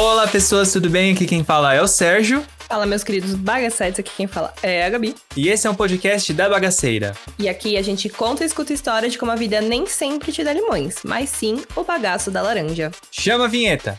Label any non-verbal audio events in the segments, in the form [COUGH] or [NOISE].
Olá, pessoas, tudo bem? Aqui quem fala é o Sérgio. Fala, meus queridos bagaceiros, aqui quem fala é a Gabi. E esse é um podcast da Bagaceira. E aqui a gente conta e escuta história de como a vida nem sempre te dá limões, mas sim o bagaço da laranja. Chama a vinheta.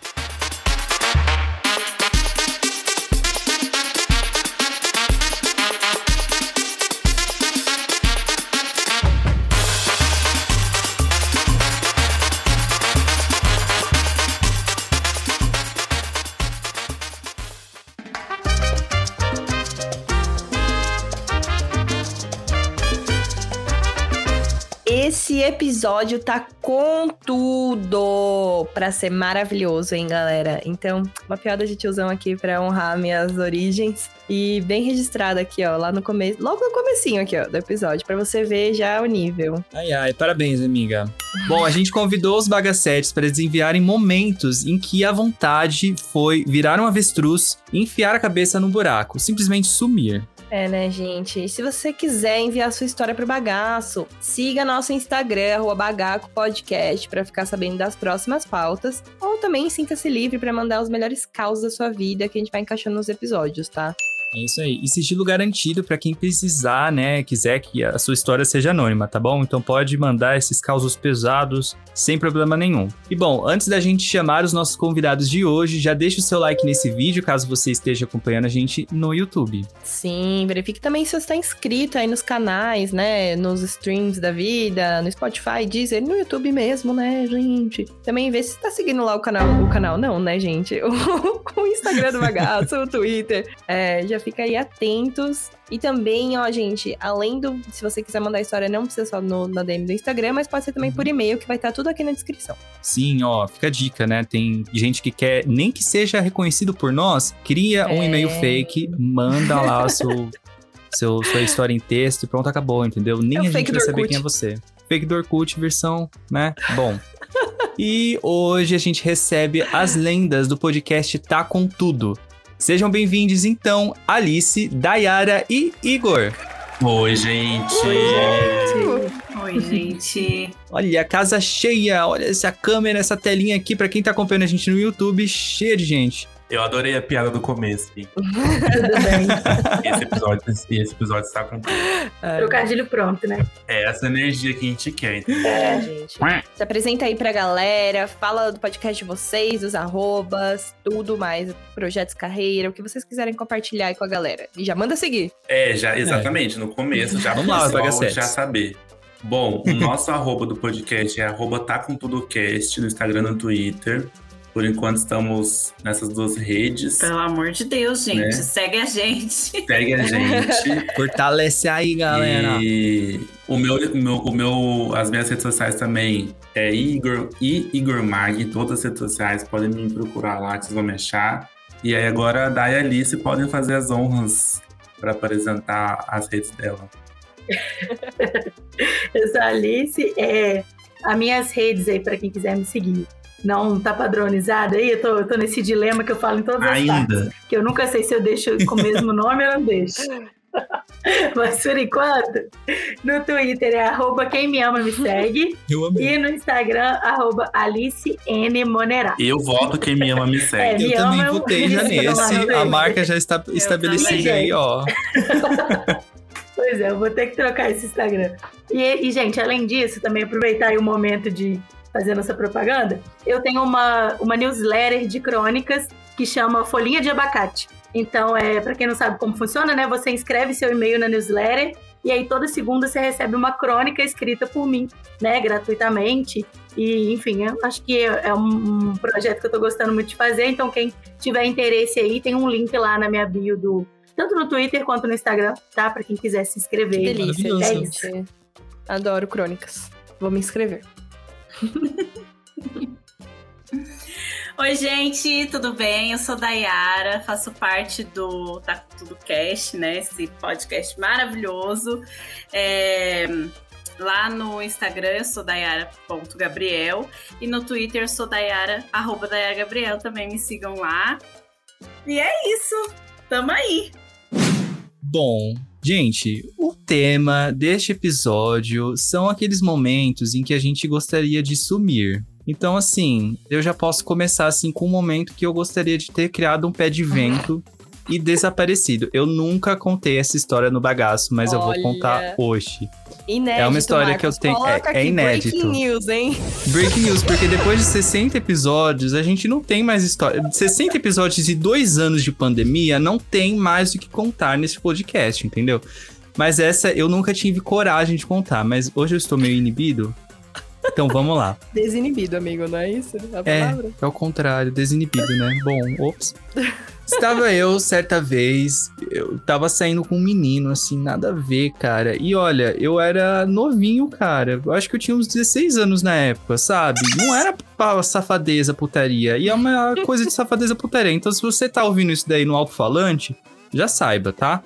Episódio tá com tudo pra ser maravilhoso, hein, galera? Então, uma piada de tiozão aqui pra honrar minhas origens. E bem registrada aqui, ó, lá no começo, logo no comecinho aqui, ó, do episódio, pra você ver já o nível. Ai, ai, parabéns, amiga. Bom, a gente convidou os bagacetes para eles enviarem momentos em que a vontade foi virar um avestruz e enfiar a cabeça num buraco, simplesmente sumir. É, né, gente? Se você quiser enviar sua história pro bagaço, siga nosso Instagram, arroba Bagaco Podcast, pra ficar sabendo das próximas pautas. Ou também sinta-se livre pra mandar os melhores causos da sua vida que a gente vai encaixando nos episódios, tá? É isso aí. E sigilo garantido para quem precisar, né? Quiser que a sua história seja anônima, tá bom? Então pode mandar esses causos pesados sem problema nenhum. E bom, antes da gente chamar os nossos convidados de hoje, já deixa o seu like nesse vídeo caso você esteja acompanhando a gente no YouTube. Sim, verifique também se você está inscrito aí nos canais, né? Nos streams da vida, no Spotify, Deezer, no YouTube mesmo, né, gente? Também vê se está seguindo lá o canal. O canal, não, né, gente? O, [LAUGHS] o Instagram do bagaço, o Twitter. É, já fica aí atentos. E também, ó, gente, além do. Se você quiser mandar história, não precisa só no, na DM do Instagram, mas pode ser também por e-mail, que vai estar tudo aqui na descrição. Sim, ó, fica a dica, né? Tem gente que quer, nem que seja reconhecido por nós, cria um É. e-mail fake, manda lá o seu, [LAUGHS] seu, sua história em texto e pronto, acabou, entendeu? Nem É a gente vai saber quem é você. Fake do Orkut, versão, né? Bom. E hoje a gente recebe as lendas do podcast Tá Com Tudo. Sejam bem-vindos, então, Alice, Dayara e Igor. Oi, gente. Oi, gente. Olha, a casa cheia, olha essa câmera, essa telinha aqui, pra quem tá acompanhando a gente no YouTube, cheia de gente. Eu adorei a piada do começo. hein? [LAUGHS] Tudo bem. Esse episódio, esse episódio está com tudo. Trocadilho pronto, né? É essa energia que a gente quer. entendeu? É, gente. Se apresenta aí pra galera, fala do podcast de vocês, dos arrobas, tudo mais, projetos carreira, o que vocês quiserem compartilhar aí com a galera. E já manda seguir. É, já, exatamente, no começo, já Vamos lá, já saber. Bom, o [LAUGHS] nosso arroba do podcast é arroba tá com tudo cast no Instagram e no Twitter. Por enquanto estamos nessas duas redes. Pelo amor de Deus, gente. Né? Segue a gente. Segue a gente. [LAUGHS] Fortalece aí, galera. E o meu, o meu, o meu, as minhas redes sociais também é Igor e Igor Mag, todas as redes sociais, podem me procurar lá que vocês vão me achar. E aí agora a Day e a Alice podem fazer as honras para apresentar as redes dela. Eu sou a Alice. É, as minhas redes aí, pra quem quiser me seguir. Não tá padronizada aí? Eu tô, eu tô nesse dilema que eu falo em todas as partes. Ainda. Que eu nunca sei se eu deixo com o mesmo nome ou não deixo. [LAUGHS] Mas por enquanto, no Twitter é arroba quem me ama me segue. Eu amei. E no Instagram, arroba Alice N. Monerá. Eu voto quem me ama me É, segue. me Eu também ama, votei já nesse. A marca já está estabelecida também. aí, ó. [LAUGHS] Pois é, eu vou ter que trocar esse Instagram. E, e, gente, além disso, também aproveitar aí o momento de fazer nossa propaganda, eu tenho uma, uma newsletter de crônicas que chama Folhinha de Abacate. Então, é, para quem não sabe como funciona, né? Você inscreve seu e-mail na newsletter e aí toda segunda você recebe uma crônica escrita por mim, né? Gratuitamente. E, enfim, eu acho que é um, projeto que eu tô gostando muito de fazer. Então, quem tiver interesse aí, tem um link lá na minha bio do, tanto no Twitter quanto no Instagram, tá? Pra quem quiser se inscrever. Que delícia. É isso. Adoro crônicas. Vou me inscrever. Oi, gente, tudo bem? Eu sou Dayara, faço parte do Tá Tudo Cast, né? Esse podcast maravilhoso. É, Lá no Instagram eu sou Dayara.gabriel e no Twitter eu sou Dayara, arroba Dayara Gabriel, também me sigam lá. E é isso, tamo aí. Bom, gente, o tema deste episódio são aqueles momentos em que a gente gostaria de sumir. Então, assim, eu já posso começar assim com um momento que eu gostaria de ter criado um pé de vento e desaparecido. Eu nunca contei essa história no bagaço, mas eu vou Olha. contar hoje. Inédito, É uma história que eu Marcos. tenho- é- é inédito. Breaking news, hein? Breaking news, porque depois de 60 episódios, a gente não tem mais história. 60 episódios e dois anos de pandemia, não tem mais o que contar nesse podcast, entendeu? Mas essa eu nunca tive coragem de contar, mas hoje eu estou meio inibido. Então vamos lá. [LAUGHS] Desinibido, amigo, não é isso? A É, palavra? é o contrário, desinibido, né? Bom, ops. Estava eu, certa vez, eu tava saindo com um menino, assim, nada a ver, cara. E olha, eu era novinho, cara. Eu acho que eu tinha uns 16 anos na época, sabe? Não era pra safadeza, putaria. E é uma coisa de safadeza, putaria. Então, se você tá ouvindo isso daí no alto-falante, já saiba, tá?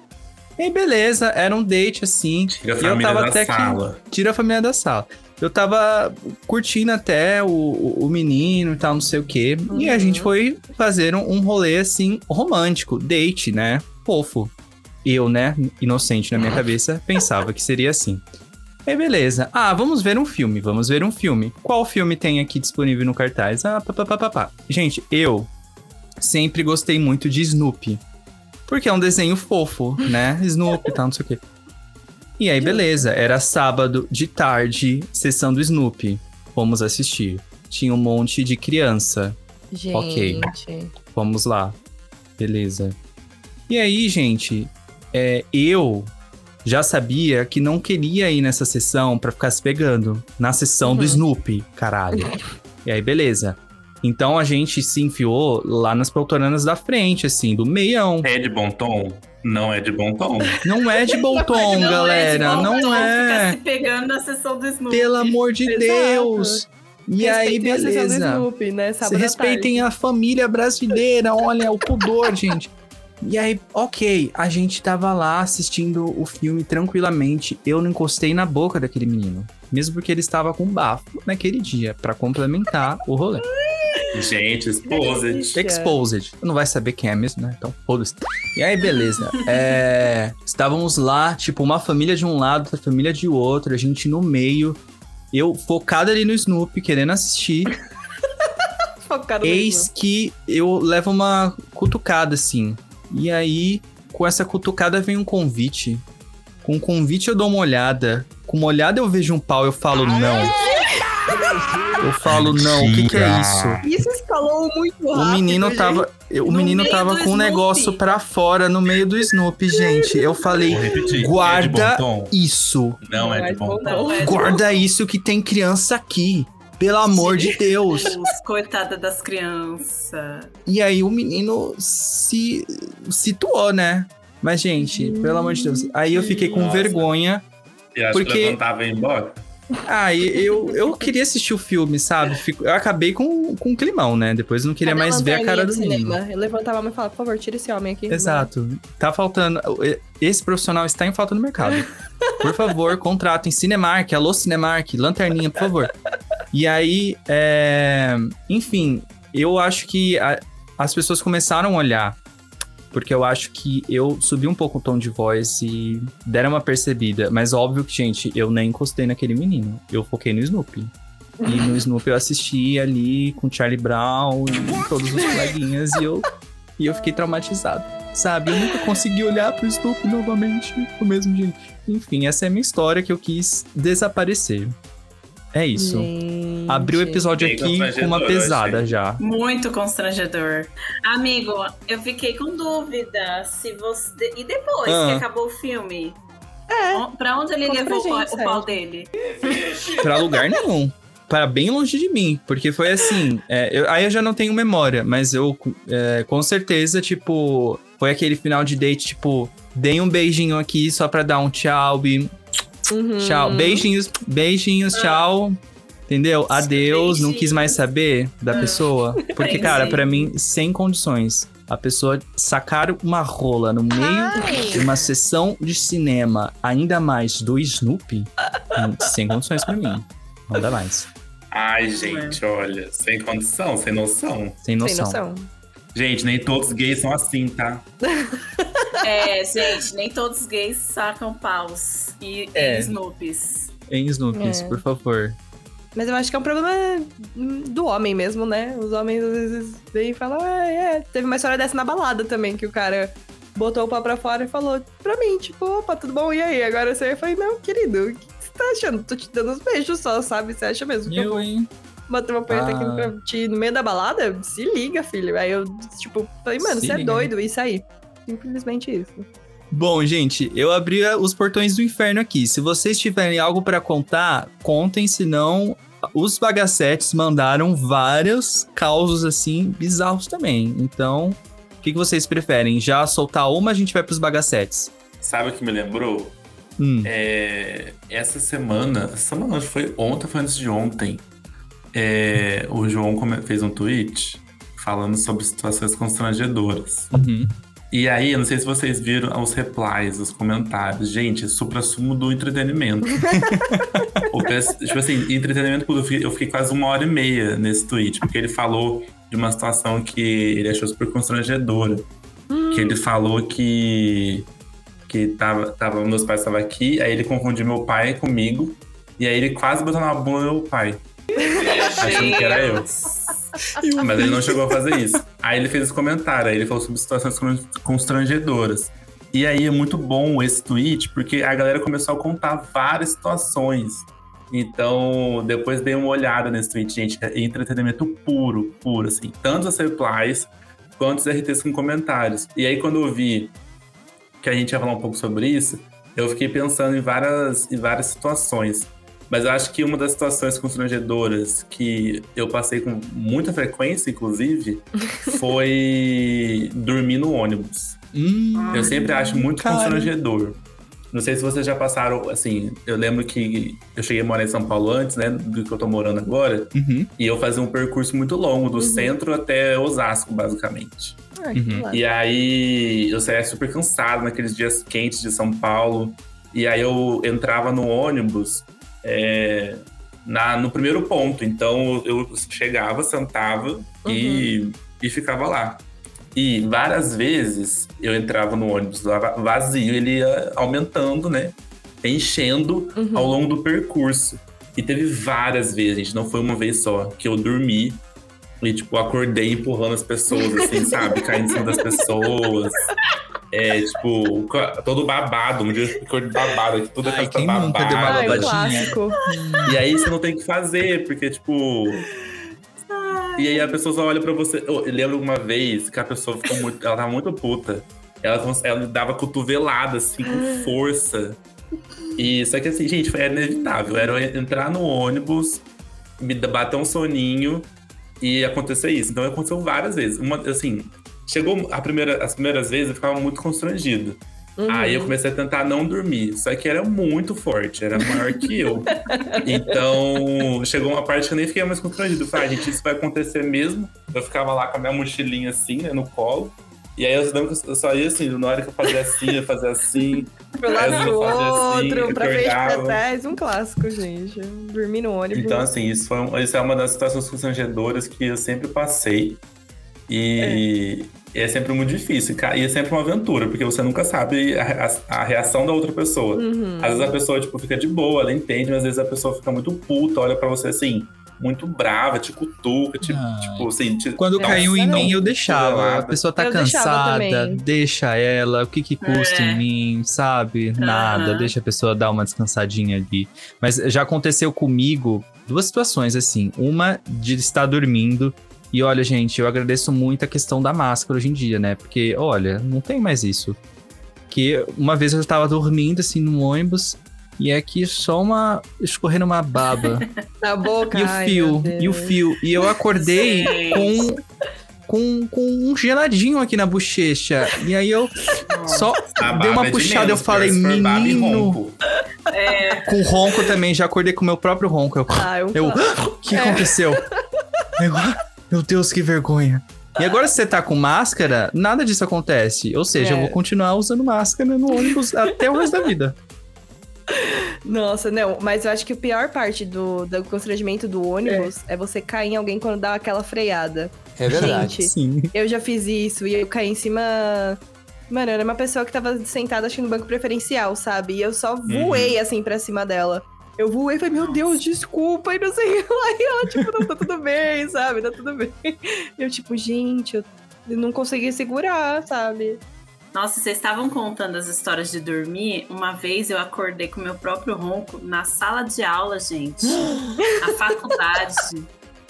E beleza, era um date, assim. Tira a E eu família tava da até que- sala. tira a família da sala. Eu tava curtindo até o, o, o menino e tal, não sei o quê. E a Uhum. gente foi fazer um, um rolê, assim, romântico, date, né? Fofo. Eu, né, inocente na minha cabeça, pensava que seria assim. Aí, beleza. Ah, vamos ver um filme, vamos ver um filme. Qual filme tem aqui disponível no cartaz? Ah, papapá. Gente, eu sempre gostei muito de Snoopy. Porque é um desenho fofo, né? Snoopy e tal, não sei o quê. E aí, beleza. Era sábado de tarde, sessão do Snoopy. Fomos assistir. Tinha um monte de criança. Gente. Ok. Vamos lá. Beleza. E aí, gente, é, eu já sabia que não queria ir nessa sessão pra ficar se pegando. Na sessão do Uhum. Snoopy, caralho. E aí, beleza. Então a gente se enfiou lá nas poltronas da frente, assim, do meião. É de bom tom? Não é de bom tom. Não é de bom tom, Não galera. é bom não é. Ficar se pegando na sessão do Snoopy. Pelo amor de Exato. Deus. E aí, Respeitem a sessão do beleza. Snoopy, né? Sábado respeitem tarde. a família brasileira, olha, o pudor, [LAUGHS] gente. E aí, ok, a gente tava lá assistindo o filme tranquilamente. Eu não encostei na boca daquele menino. Mesmo porque ele estava com bafo naquele dia, pra complementar o rolê. Gente, exposed. Exposed. Tu não vai saber quem é mesmo, né? Então, foda-se. E aí, beleza. [LAUGHS] É, Estávamos lá, tipo, uma família de um lado, outra família de outro, a gente no meio. Eu focado ali no Snoopy, querendo assistir. [LAUGHS] Focado no Eis Snoopy. que eu levo uma cutucada, assim. E aí, com essa cutucada vem um convite. Com o convite eu dou uma olhada. Com uma olhada eu vejo um pau, eu falo não. Eu falo não, o que, que é isso? Isso escalou muito rápido. O menino gente. tava. O No menino tava com um negócio pra fora no meio do Snoopy, gente. Eu falei, repetir. guarda É isso. Não, é de Mas bom tom. é Guarda isso que tem criança aqui. Pelo amor de Deus. Deus, Coitada das crianças. E aí o menino se situou, né? Mas, gente, pelo amor de Deus. Aí eu fiquei com Nossa. vergonha. E acho Porque- que levantava e ia embora. Ah, eu, eu queria assistir o filme, sabe? Fico- Eu acabei com, com um climão, né? Depois eu não queria Cadê mais ver a cara do cinema? Eu levantava a mão e falava, por favor, tira esse homem aqui. Exato. Tá faltando. Esse profissional está em falta no mercado. Por favor, contratem Cinemark, alô Cinemark, lanterninha, por favor. E aí, é... enfim, eu acho que a- as pessoas começaram a olhar. Porque eu acho que eu subi um pouco o tom de voz e deram uma percebida. Mas óbvio que, gente, eu nem encostei naquele menino. Eu foquei no Snoopy. E no Snoopy eu assisti ali com Charlie Brown e todos os coleguinhas e eu, e eu fiquei traumatizado. Sabe? Eu nunca consegui olhar pro Snoopy novamente do mesmo jeito. Enfim, essa é a minha história que eu quis desaparecer. É isso. Gente. Abri o episódio aqui com uma pesada já. Muito constrangedor. Amigo, eu fiquei com dúvida se você. E depois Ah. que acabou o filme? É. Pra onde ele Conta levou o gente, pau- o pau dele? Pra lugar nenhum. Para bem longe de mim. Porque foi assim. é, eu- aí eu já não tenho memória, mas eu é, com certeza, tipo. Foi aquele final de date, tipo. Dei um beijinho aqui só pra dar um tchau. E Uhum. Tchau. Beijinhos, beijinhos, tchau. Entendeu? Adeus, não quis mais saber da pessoa. [LAUGHS] Porque, cara, pra mim, sem condições. A pessoa sacar uma rola no meio de uma sessão de cinema, ainda mais do Snoopy, hum, sem condições pra mim. Não dá mais. Ai, gente, olha, sem condição, sem noção. Sem noção. Sem noção. Gente, nem todos os gays são assim, tá? [LAUGHS] É, gente, nem todos os gays sacam paus e É. e Snoopies. Em Snoopies, É. por favor. Mas eu acho que é um problema do homem mesmo, né? Os homens às vezes vêm e falam, ah, é. Teve uma história dessa na balada também, que o cara botou o pau pra fora e falou pra mim, tipo, opa, tudo bom? E aí? Agora você foi, não, querido, o que você tá achando? Tô te dando uns beijos só, sabe? Você acha mesmo que eu, Eu, vou hein? bater uma punheta aqui Ah. pra ti no meio da balada? Se liga, filho. Aí eu, tipo, falei, mano, Se você é liga, doido, isso aí. Simplesmente isso. Bom, gente, eu abri a- os portões do inferno aqui. Se vocês tiverem algo pra contar, contem, senão os bagacetes mandaram vários causos assim bizarros também. Então, o que, que vocês preferem? Já soltar uma, a gente vai pros bagacetes. Sabe o que me lembrou? Hum. É, essa semana, essa semana que foi ontem, foi antes de ontem. é, o João fez um tweet falando sobre situações constrangedoras. Uhum. E aí, eu não sei se vocês viram os replies, os comentários. Gente, supra-sumo do entretenimento. [LAUGHS] o, pes- tipo assim, entretenimento puro. Eu fiquei, quase uma hora e meia nesse tweet, porque ele falou de uma situação que ele achou super constrangedora. Que ele falou que. Que tava, tava, meus pais estavam aqui, aí ele confundiu meu pai comigo, e aí ele quase botou na bunda do meu pai. Achando que era eu. [LAUGHS] Mas ele não chegou a fazer isso. Aí ele fez esse comentário, aí ele falou sobre situações con- constrangedoras. E aí é muito bom esse tweet, porque a galera começou a contar várias situações. Então, depois dei uma olhada nesse tweet, gente. É entretenimento puro, puro, assim. Tanto as replies quanto os RTs com comentários. E aí, quando eu vi que a gente ia falar um pouco sobre isso, eu fiquei pensando em várias, em várias situações. Mas eu acho que uma das situações constrangedoras que eu passei com muita frequência, inclusive, [LAUGHS] foi dormir no ônibus. Hum, Eu sempre acho muito cara. constrangedor. Não sei se vocês já passaram, assim, eu lembro que eu cheguei a morar em São Paulo antes, né, do que eu tô morando agora, Uhum. e eu fazia um percurso muito longo, do centro até Osasco, basicamente. Ai, Uhum. E aí eu saía super cansado naqueles dias quentes de São Paulo. E aí eu entrava no ônibus é, na, no primeiro ponto. Então eu chegava, sentava e, e ficava lá. E várias vezes eu entrava no ônibus vazio, ele ia aumentando, né? Enchendo Uhum. ao longo do percurso. E teve várias vezes, gente, não foi uma vez só, que eu dormi e, tipo, acordei empurrando as pessoas, assim, sabe? Caindo em cima das pessoas. [LAUGHS] É, tipo, todo babado, um dia eu ficou de babado, aqui toda Ai, casa tá quem nunca deu uma Ai, um babada. clássico. [LAUGHS] E aí você não tem o que fazer, porque, tipo. E aí a pessoa só olha pra você. Eu lembro uma vez que a pessoa ficou muito. Ela tava muito puta. Ela, ela dava cotovelada, assim, com força. E só que assim, gente, foi inevitável. Era eu entrar no ônibus, me bater um soninho e acontecer isso. Então aconteceu várias vezes. Uma, assim, chegou a primeira, as primeiras vezes eu ficava muito constrangido. Uhum. Aí eu comecei a tentar não dormir. Só que era muito forte, era maior que eu. [LAUGHS] Então, chegou uma parte que eu nem fiquei mais constrangido. Eu falei, ah, gente, isso vai acontecer mesmo. Eu ficava lá com a minha mochilinha assim, né, no colo. E aí eu só ia assim, na hora que eu fazia assim, eu fazia assim. Pro lado fazia assim, outro, eu pra frente, pra trás. Um clássico, gente. Dormir no ônibus. Então, assim, isso, foi, isso é uma das situações constrangedoras que eu sempre passei. E é, sempre muito difícil. E é sempre uma aventura, porque você nunca sabe a, a- a reação da outra pessoa. Uhum. Às vezes a pessoa, tipo, fica de boa, ela entende, mas às vezes a pessoa fica muito puta, olha pra você assim, muito brava, te cutuca, tipo, Ai. tipo assim. Te, Quando caiu em mim, eu deixava. A pessoa tá Eu cansada, deixa ela. O que que custa É. em mim, sabe? Nada, deixa a pessoa dar uma descansadinha ali. Mas já aconteceu comigo duas situações assim. Uma de estar dormindo. E olha, gente, eu agradeço muito a questão da máscara hoje em dia, né? Porque, olha, não tem mais isso. Que uma vez eu tava dormindo assim no ônibus. E é aqui só uma. escorrendo uma baba. [LAUGHS] Na boca. E o fio, e o fio. E eu acordei com, com, com um geladinho aqui na bochecha. E aí eu só A dei uma é de puxada, menos, eu falei, menino. ronco. É, Com ronco também, já acordei com o meu próprio ronco. Eu, Ah, é eu clássico. o que É. aconteceu? Eu, "Ah, meu Deus, que vergonha. E agora, se você tá com máscara, nada disso acontece. Ou seja, É. eu vou continuar usando máscara no ônibus até o resto da vida. Nossa, não, mas eu acho que a pior parte do, do constrangimento do ônibus é. você cair em alguém quando dá aquela freada. É verdade. Gente, Sim. Eu já fiz isso e eu caí em cima. Mano, era uma pessoa que tava sentada, acho que no banco preferencial, sabe? E eu só voei assim pra cima dela. Eu voei e falei, meu Deus, desculpa, e não sei o que lá. [LAUGHS] E ela, tipo, não, tá tudo bem, sabe? Tá tudo bem. Eu, tipo, gente, eu não consegui segurar, sabe? Nossa, vocês estavam contando as histórias de dormir. Uma vez eu acordei com meu próprio ronco na sala de aula, gente. na [LAUGHS] faculdade.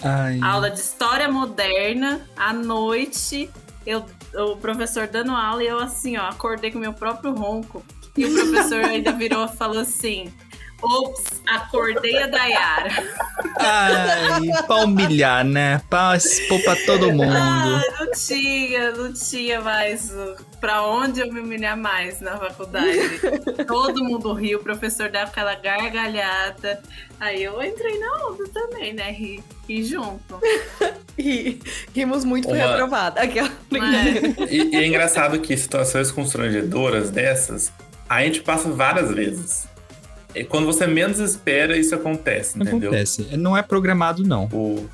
Ai. Aula de história moderna, à noite. Eu, o professor dando aula e eu assim, ó, acordei com meu próprio ronco. E o professor ainda virou e falou assim: Ops, acordei a Dayara. Ai, pra humilhar, né? Pra expor pra todo mundo. Ah, não tinha, não tinha mais pra onde eu me humilhar mais na faculdade. todo mundo riu, o professor dava aquela gargalhada. Aí eu entrei na onda também, né? Ri, ri junto. E rimos muito, foi Uma- aprovada. Aquela... Mas, E, e é engraçado que situações constrangedoras dessas, a gente passa várias vezes. E quando você menos espera, isso acontece, entendeu? Acontece. Não é programado, não. O...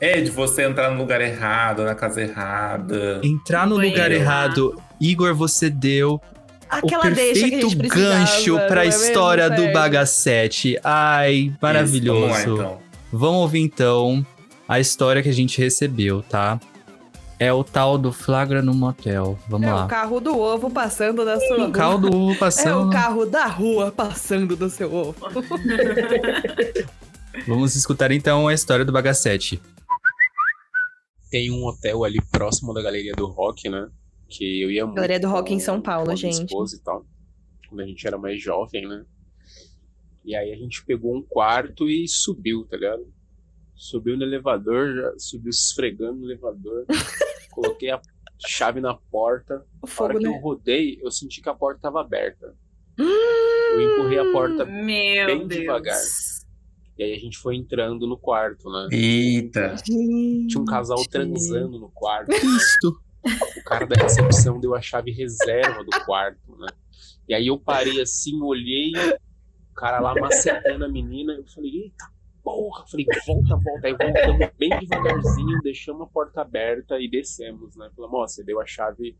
É de você entrar no lugar errado, na casa errada. Entrar no Banheiro. lugar errado, Igor, você deu Aquela o deixa que a perfeito gancho não pra é história mesmo, do? Bagassete. Ai, maravilhoso. Isso, vamos lá, então. Vamos ouvir então a história que a gente recebeu, tá? É o tal do flagra no motel. Vamos É lá. o carro do ovo passando da sua O rua. carro do ovo É passando. o carro da rua passando do seu ovo. [LAUGHS] Vamos escutar então a história do Bagassete. Tem um hotel ali próximo da Galeria do Rock, né? Que eu ia muito. Galeria do com- Rock em São Paulo, com a minha gente. esposa e tal. Quando a gente era mais jovem, né? E aí a gente pegou um quarto e subiu, tá ligado? Subiu no elevador, já subiu esfregando no elevador. [LAUGHS] coloquei a chave na porta. O Na hora fogo, que eu né? rodei, eu senti que a porta tava aberta. Eu empurrei a porta meu Bem Deus. devagar. e aí a gente foi entrando no quarto, né? Eita. Tinha um casal Gente. transando no quarto. Isto. O cara da recepção deu a chave reserva do quarto, né? E aí eu parei assim, olhei, o cara lá macetando a menina, eu falei, eita porra! Falei, volta, volta. Aí voltamos bem devagarzinho, deixamos a porta aberta e descemos, né? Falamos, ó, você deu a chave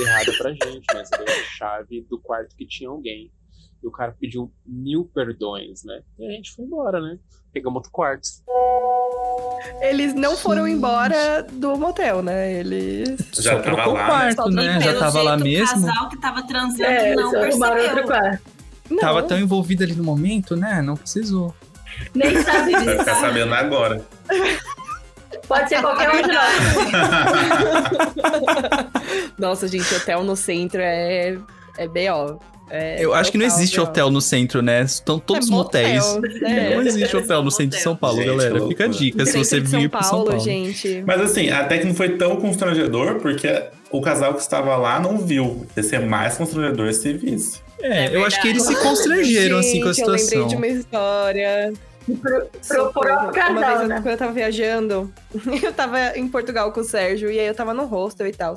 errada pra gente, né? Você deu a chave do quarto que tinha alguém. E o cara pediu mil perdões, né? E a gente foi embora, né? Pegamos outro quarto. Eles não foram embora do motel, né? Eles. Já Só tava trocou o lá, né? quarto, né? Já tava lá mesmo. O casal que tava transando É, não arrumaram outro percebeu. quarto. Não, Tava tão envolvido ali no momento, né? Não precisou. Nem sabe Vai disso. ficar sabendo agora. Pode ser qualquer um de nós. [LAUGHS] Nossa, gente, hotel no centro é. É B.O. É Eu acho que não existe hotel no centro, né? Estão todos É motéis. motel, é. Não existe hotel no centro de São Paulo, Gente, galera. Fica a dica se você vir pro São Paulo. gente. Mas assim, até que não foi tão constrangedor, porque o casal que estava lá não viu. Ia ser mais constrangedor se visse. É, É eu acho que eles se constrangeram assim com a Gente, Eu lembrei situação. de uma história. Pro, pro Socorro. próprio Uma vez, né? quando eu tava viajando, [LAUGHS] eu tava em Portugal com o Sérgio, e aí eu tava no hostel e tal.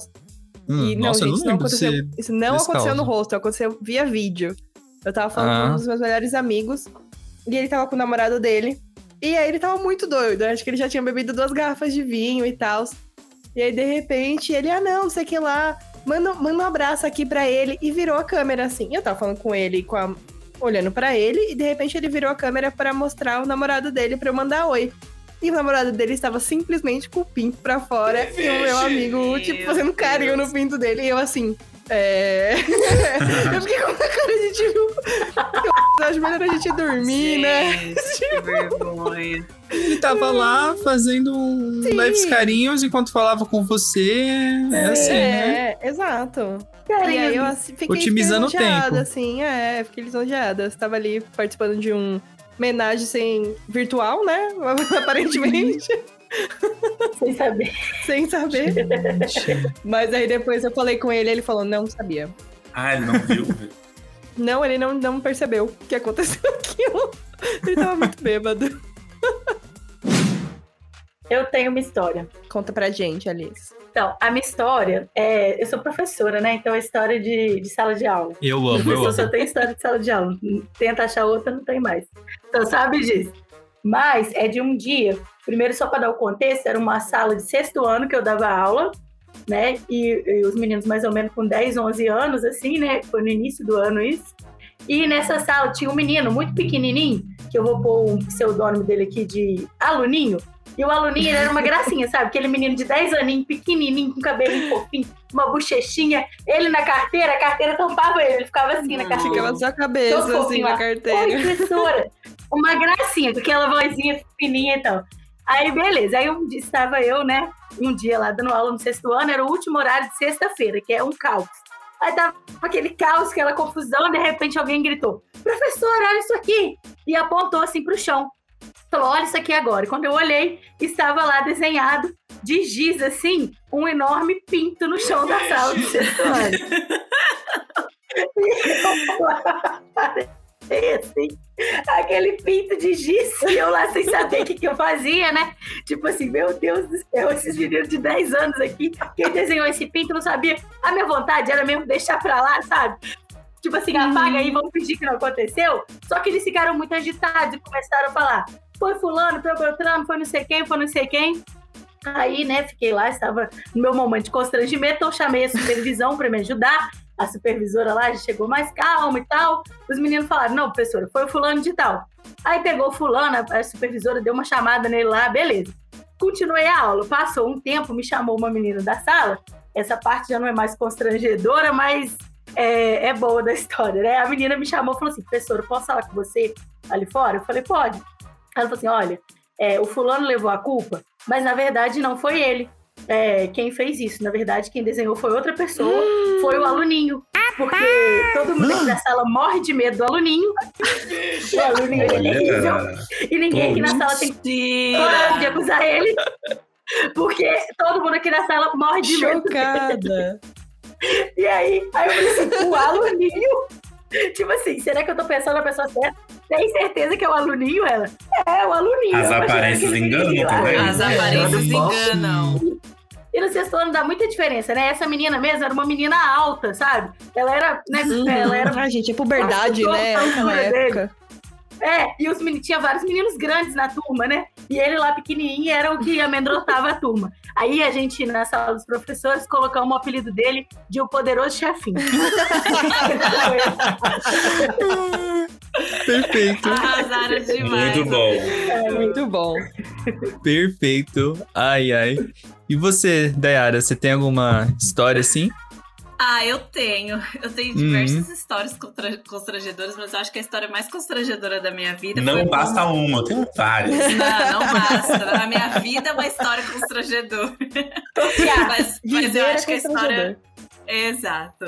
Hum, e não, nossa, eu gente, não isso não aconteceu. Isso não aconteceu caso. no hostel, aconteceu via vídeo. Eu tava falando Ah. com um dos meus melhores amigos, e ele tava com o namorado dele. E aí ele tava muito doido. Acho que ele já tinha bebido duas garrafas de vinho e tal. E aí, de repente, ele, ah, não, não sei o que lá. Manda, manda um abraço aqui pra ele. E virou a câmera assim. E eu tava falando com ele, com a- olhando pra ele. E de repente ele virou a câmera pra mostrar o namorado dele pra eu mandar oi. E o namorado dele estava simplesmente com o pinto pra fora. e o meu amigo, tipo, fazendo carinho no pinto dele. E eu assim. É. [LAUGHS] eu fiquei com uma cara de tipo. Eu acho melhor a gente dormir, né? Gente, que vergonha. Ele tava lá fazendo um leves carinhos enquanto falava com você. É assim, né? É, exato. E Carinho. aí eu assim, fiquei, Otimizando o tempo. assim, é, fiquei lisonjeada. Você tava ali participando de um homenagem sem virtual, né? [LAUGHS] Aparentemente, Sem saber. sem saber. Mas aí depois eu falei com ele, ele falou, não sabia. Ah, ele não viu? Não, ele não, não percebeu que aconteceu [LAUGHS] aquilo. Ele tava muito bêbado. Eu tenho uma história. Conta pra gente, Alice. Então, a minha história é. Eu sou professora, né? Então é história de, de sala de aula. eu amo, eu amo. só tem história de sala de aula. Tenta achar outra, não tem mais. Então, sabe disso. Mas é de um dia. Primeiro, só para dar o contexto, era uma sala de sexto ano que eu dava aula, né? E, e os meninos mais ou menos com 10, 11 anos, assim, né? Foi no início do ano isso. E nessa sala tinha um menino muito pequenininho que eu vou pôr o pseudônimo dele aqui de Aluninho. E o aluninho ele era uma gracinha, sabe? Aquele menino de 10 aninhos, pequenininho, com cabelinho fofinho, uma bochechinha. Ele na carteira, a carteira tampava ele, ele ficava assim na carteira. Ficava só a cabeça, assim, fofinho na lá. carteira. Oi, professora. Uma gracinha, com aquela vozinha fininha e tal. Aí, beleza. Aí um dia estava eu, né? Um dia lá dando aula no sexto ano, era o último horário de sexta-feira, que é um caos. Aí tava aquele caos, aquela confusão, de repente alguém gritou: Professora, olha isso aqui! E apontou assim pro chão. Falou: Olha isso aqui agora. E quando eu olhei, estava lá desenhado de giz, assim, um enorme pinto no chão da sala do [LAUGHS] sexto [LAUGHS] [LAUGHS] eu parei assim, aquele pinto de giz, e eu lá sem saber o que, que eu fazia, né? Tipo assim, meu Deus do céu, esses meninos de 10 anos aqui, quem desenhou esse pinto não sabia. A minha vontade era mesmo deixar pra lá, sabe? Tipo assim, apaga aí, vamos fingir que não aconteceu. Só que eles ficaram muito agitados e começaram a falar: foi fulano, foi Beltrano, foi não sei quem, foi não sei quem. Aí, né, fiquei lá, estava no meu momento de constrangimento, então chamei a supervisão para me ajudar. A supervisora lá chegou mais calma e tal. Os meninos falaram: não, professora, foi o fulano de tal. Aí pegou o fulano, a supervisora deu uma chamada nele lá, beleza. Continuei a aula. Passou um tempo, me chamou uma menina da sala. Essa parte já não é mais constrangedora, mas é, é boa da [LAUGHS] história, né? A menina me chamou e falou assim: professora, posso falar com você ali fora? Eu falei: pode. Ela falou assim: olha, é, o fulano levou a culpa, mas na verdade não foi ele. É, quem fez isso. Na verdade, quem desenhou foi outra pessoa, foi o aluninho. Porque todo mundo aqui da sala morre de medo do aluninho. [LAUGHS] O aluninho ele é terrível. Olha, E ninguém aqui na sala tem coragem de acusar ele. Porque todo mundo aqui na sala morre de medo. Chocada. [LAUGHS] E aí, aí eu falei assim, o aluninho? Tipo assim, será que eu tô pensando na pessoa certa? Tem certeza que é o aluninho, ela? É, o aluninho. As aparências enganam também. As É, aparências enganam. E no sexto ano dá muita diferença, né? Essa menina mesmo era uma menina alta, sabe? Ela era, né? Ela era Ai, gente, é puberdade, né? toda a Aquela altura dele. É, e os meninos, tinha vários meninos grandes na turma, né? E ele lá pequenininho era o que amedrontava a turma. Aí a gente, na sala dos professores, colocamos o apelido dele de o poderoso chefinho. [LAUGHS] Perfeito, Arrasaram demais. Muito bom. Muito bom. perfeito. Ai, ai. E você, Dayara, você tem alguma história assim? Ah, eu tenho. Eu tenho diversas histórias contra- constrangedoras, mas eu acho que a história mais constrangedora da minha vida Não basta uma, eu tenho várias. Não, não basta. Na minha vida é uma história constrangedora. mas, mas eu Viver é acho que a história. Exato.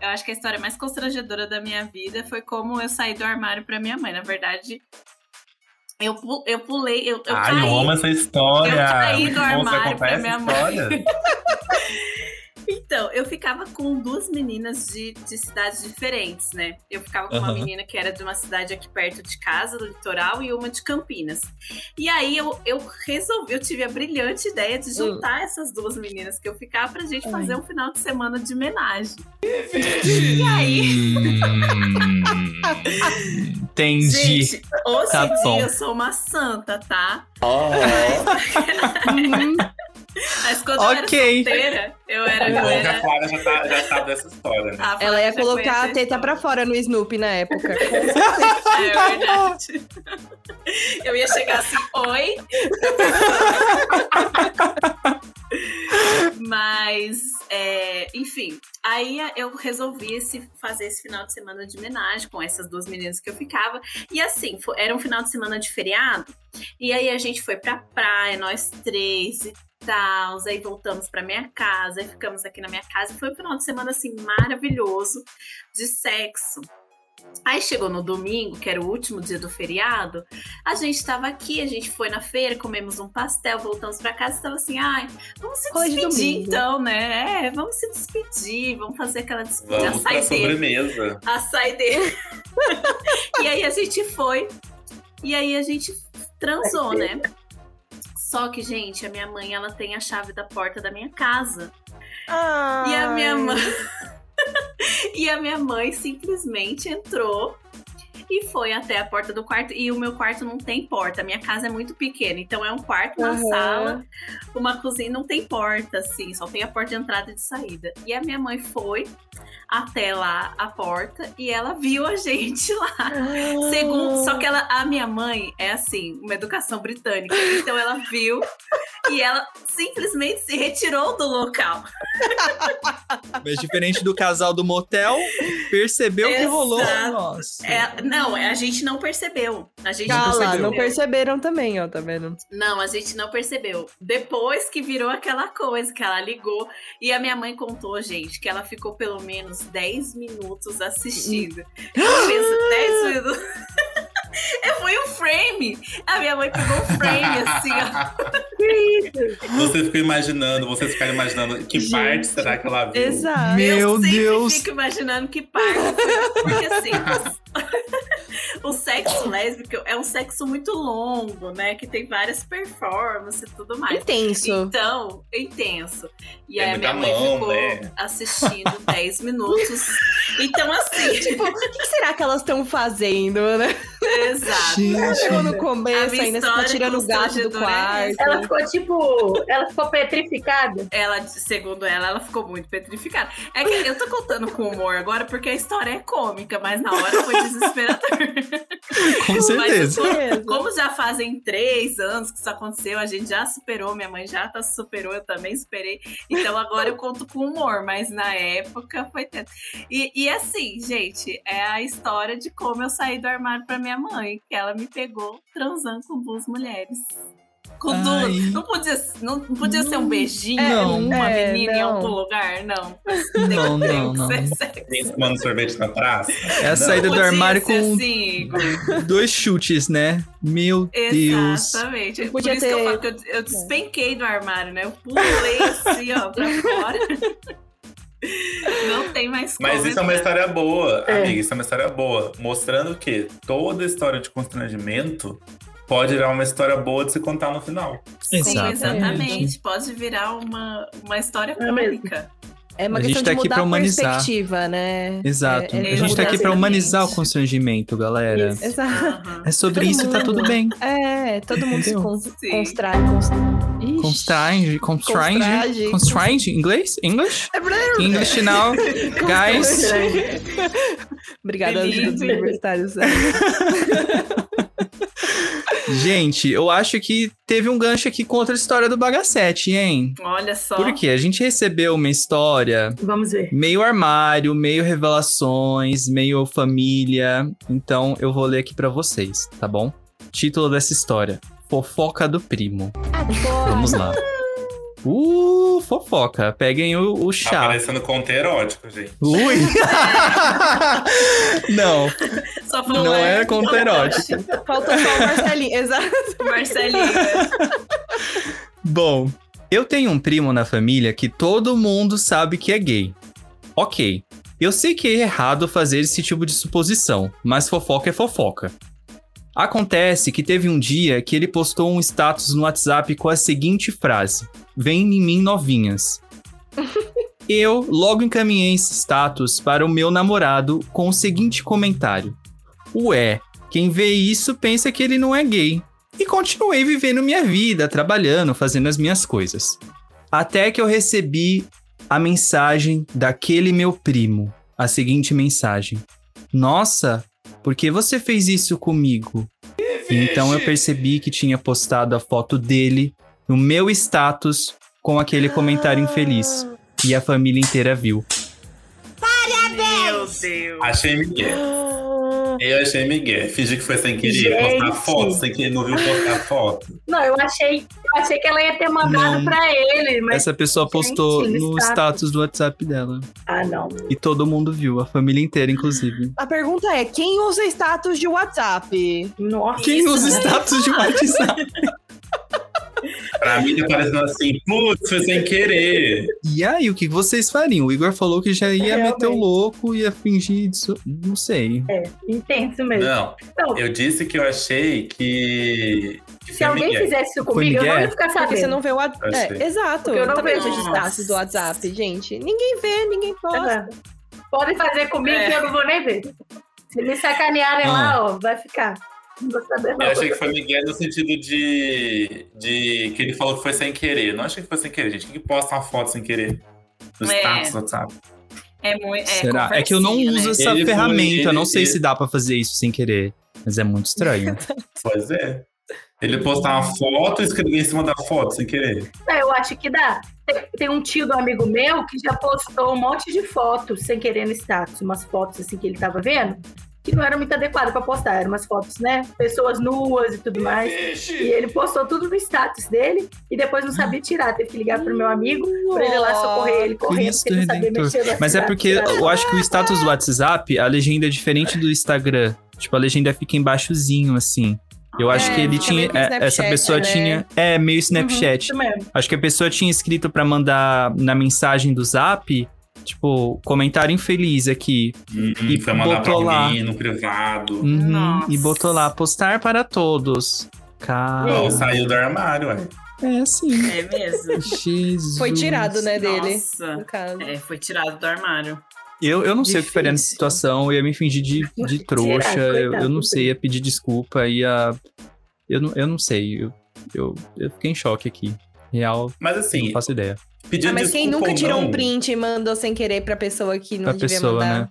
Eu acho que a história mais constrangedora da minha vida foi como eu saí do armário pra minha mãe. Na verdade, eu, eu pulei, eu, eu Ai, caí. eu amo essa história. Eu caí do armário pra minha mãe. [LAUGHS] Então, eu ficava com duas meninas de, de cidades diferentes, né? Eu ficava com uma Aham. menina que era de uma cidade aqui perto de casa, do litoral, e uma de Campinas. E aí eu, eu resolvi, eu tive a brilhante ideia de juntar essas duas meninas que eu ficava pra gente fazer um final de semana de homenagem. E aí, Hum, [LAUGHS] entendi. gente, hoje Tá em dia bom. eu sou uma santa, tá? [LAUGHS] Uhum. Mas [LAUGHS] quando Ok. eu era solteira, eu era. Eu Bom que a era Clara já, tá, já sabe dessa história, né? Ela ia colocar a teta pra fora no Snoopy na época. [LAUGHS] É verdade. [LAUGHS] Eu ia chegar assim, oi. Mas, é, enfim, aí eu resolvi esse, fazer esse final de semana de homenagem com essas duas meninas que eu ficava. E assim, fo- era um final de semana de feriado. E aí a gente foi pra praia, nós três e tal. Aí voltamos pra minha casa, aí ficamos aqui na minha casa. Foi um final de semana assim maravilhoso de sexo. Aí chegou no domingo, que era o último dia do feriado, a gente tava aqui, a gente foi na feira, comemos um pastel, voltamos pra casa e tava assim, ai, vamos se Rolê de despedir domingo. então, né? É, vamos se despedir, vamos fazer aquela despedida, a Vamos pra saideira. sobremesa. A saideira. [LAUGHS] e aí a gente foi, e aí a gente transou, né? Só que, gente, a minha mãe, ela tem a chave da porta da minha casa. E a minha mãe. [LAUGHS] e a minha mãe simplesmente entrou e foi até a porta do quarto. E o meu quarto não tem porta. A minha casa é muito pequena, então é um quarto, uma Aham. sala, uma cozinha, não tem porta, assim, só tem a porta de entrada e de saída. E a minha mãe foi até lá a porta e ela viu a [LAUGHS] gente lá. Ah. Segundo, só que ela, a minha mãe é assim, uma educação britânica. Então ela viu e ela simplesmente se retirou do local. Mas diferente do casal do motel, percebeu que rolou. Nossa. É, não, a gente não percebeu. A gente não Cala, percebeu. não perceberam também, ó, tá vendo? Não, a gente não percebeu. Depois que virou aquela coisa, que ela ligou. E a minha mãe contou, gente, que ela ficou pelo menos 10 minutos assistindo. Eu penso, 10 minutos. [LAUGHS] É, Foi um frame. A minha mãe pegou um frame, assim, ó. Você ficou imaginando, vocês ficaram imaginando que Gente. parte será que ela viu? Exato. Meu eu Deus. fico imaginando que parte. Porque assim, o sexo lésbico é um sexo muito longo, né? Que tem várias performances e tudo mais. Intenso. Então, intenso. E Tem aí a minha mãe mão, ficou né? assistindo 10 minutos. [LAUGHS] Então, assim, Tipo, o que que será que elas estão fazendo, né? Exato. Gente. Chegou no A começo, ainda você tá história tirando o gato do quarto. Ela ficou tipo. Ela ficou petrificada. Ela, segundo ela, ela ficou muito petrificada. É que eu tô contando com humor agora porque a história é cômica, mas na hora foi desesperador. [LAUGHS] Com Mas certeza. como- Como já fazem três anos que isso aconteceu, a gente já superou, minha mãe já tá superou, eu também superei. Então agora eu conto com humor, mas na época foi tenso. E, e assim, gente, é a história de como eu saí do armário pra minha mãe, que ela me pegou transando com duas mulheres. Com duas. Não podia, não, não podia ser um beijinho É, com uma é, menina em não. algum lugar, não. Não, [LAUGHS] Tem não, não. Tem tomando sorvete na praça? É a Não. saída do armário com assim, dois chutes, né? Meu Deus. Exatamente. Por isso que eu ter- falo que eu, eu despenquei do armário, né? Eu pulei assim, ó, pra fora. [LAUGHS] Não tem mais como. Mas isso é uma entrar. história boa, É. amiga. Isso é uma história boa. Mostrando que toda história de constrangimento pode virar uma história boa de se contar no final. Sim, Exatamente. exatamente. Pode virar uma, uma história É mesmo. É uma A gente questão tá de aqui mudar pra a humanizar. perspectiva, né? Exato. É- é a gente tá aqui pra exatamente. humanizar o constrangimento, galera. Isso. Exato. É sobre Todo isso e tá mundo. tudo bem. É, todo mundo se Entendeu? con Sim. constrói. Cons... Ixi. Constrange, constrange, Constrange. constrange, inglês? English? English now, [LAUGHS] guys. Obrigada aos universitários. [LAUGHS] Gente, eu acho que teve um gancho aqui com outra história do Bagacete, hein? Olha só. Por quê? A gente recebeu uma história Vamos ver. meio armário, meio revelações, meio família. Então eu vou ler aqui pra vocês, tá bom? Título dessa história: Fofoca do primo. Vamos lá. Uh, fofoca. Peguem o, o Tá chá. parecendo conto erótico, gente. Ui! [LAUGHS] não, Só falou não é conto erótico. Faltou só o Marcelinho. [LAUGHS] Exato. Marcelinho. [LAUGHS] Bom, eu tenho um primo na família que todo mundo sabe que é gay. Ok, eu sei que é errado fazer esse tipo de suposição, mas fofoca é fofoca. Acontece que teve um dia que ele postou um status no WhatsApp com a seguinte frase: Vem em mim novinhas. [LAUGHS] Eu logo encaminhei esse status para o meu namorado com o seguinte comentário: Ué, quem vê isso pensa que ele não é gay e continuei vivendo minha vida, trabalhando, fazendo as minhas coisas. Até que eu recebi a mensagem daquele meu primo, a seguinte mensagem: Nossa, por que você fez isso comigo? Então eu percebi que tinha postado a foto dele no meu status com aquele comentário infeliz. E a família inteira viu. Meu Deus. Achei Miguel. Eu achei Miguel. Fingi que foi sem querer Gente. postar foto, sem querer não viu postar foto. Não, eu achei, eu achei que ela ia ter mandado Não. pra ele, mas. Essa pessoa postou Gente, no no status. status do WhatsApp dela. Ah, não. E todo mundo viu, a família inteira, inclusive. A pergunta é: quem usa status de WhatsApp? Nossa. Quem usa status de [LAUGHS] WhatsApp? Pra mim tá parecendo assim, putz, foi sem querer. E aí, o que vocês fariam? O Igor falou que já ia Realmente. meter o louco, ia fingir disso. Não sei. É, intenso mesmo. Não, Não, eu disse que eu achei que. que se alguém Miguel. fizesse isso comigo, eu não ia ficar Porque sabendo. você não vê o WhatsApp. É, exato. Porque eu não também vejo. uso status do WhatsApp, gente. Ninguém vê, ninguém posta. Podem fazer comigo É. que eu não vou nem ver. Se me sacanearem lá, ó, vai ficar. Não vou saber, não. Eu achei que foi Miguel no sentido de, de que ele falou que foi sem querer. Não achei que foi sem querer, gente. Quem que posta uma foto sem querer? No É. status do WhatsApp. É muito. É, Será? É que eu não uso né? essa Ele foi- ferramenta. eu não sei ele- se dá pra fazer isso sem querer. Mas é muito estranho. [LAUGHS] Pois é. Ele postar uma foto e escrever em cima da foto sem querer. É, eu acho que dá. Tem, tem um tio do amigo meu que já postou um monte de fotos sem querer no status, umas fotos assim que ele tava vendo, que não eram muito adequadas pra postar, eram umas fotos, né? Pessoas nuas e tudo mais. E ele postou tudo no status dele e depois não sabia tirar, teve que ligar pro meu amigo pra ele lá socorrer ele correndo, Cristo porque ele não sabia mexer no Mas é porque eu acho que o status do WhatsApp, a legenda é diferente do Instagram. Tipo, a legenda fica embaixozinho, assim. Eu acho É, que ele tinha. é, Snapchat, essa pessoa né? tinha. É, meio Snapchat. Isso mesmo. Acho que a pessoa tinha escrito pra mandar na mensagem do zap, tipo, comentário infeliz aqui. Hum, E foi mandar pra botou lá. alguém no privado. Uhum, e botou lá, postar para todos. Cara. Saiu do armário, ué. É assim. É mesmo. Jesus. Foi tirado, né, dele. Nossa. No caso. É, foi tirado do armário. Eu, eu não sei o que faria nessa Difícil. situação, eu ia me fingir de, de [LAUGHS] trouxa, Tirar, eu, eu não sei, ia pedir desculpa, ia. Eu não, eu não sei, eu, eu, eu fiquei em choque aqui. Real, Mas não assim, faço ideia. Pedindo Ah, mas quem nunca ou tirou não, um print e mandou sem querer pra pessoa que não Pra devia pessoa, mandar? né?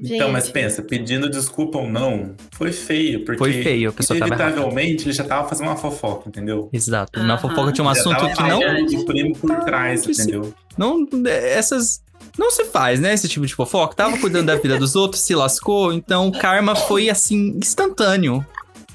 Então, mas pensa, pedindo desculpa ou não, foi feio, porque Foi feio, a pessoa inevitavelmente ele já tava fazendo uma fofoca, entendeu? Exato. Na fofoca tinha um Já assunto tava que não, do primo por trás, entendeu? não. Essas. Não se faz, né? Esse tipo de fofoca. Tava cuidando da vida dos [LAUGHS] outros, se lascou, então o karma foi assim, instantâneo.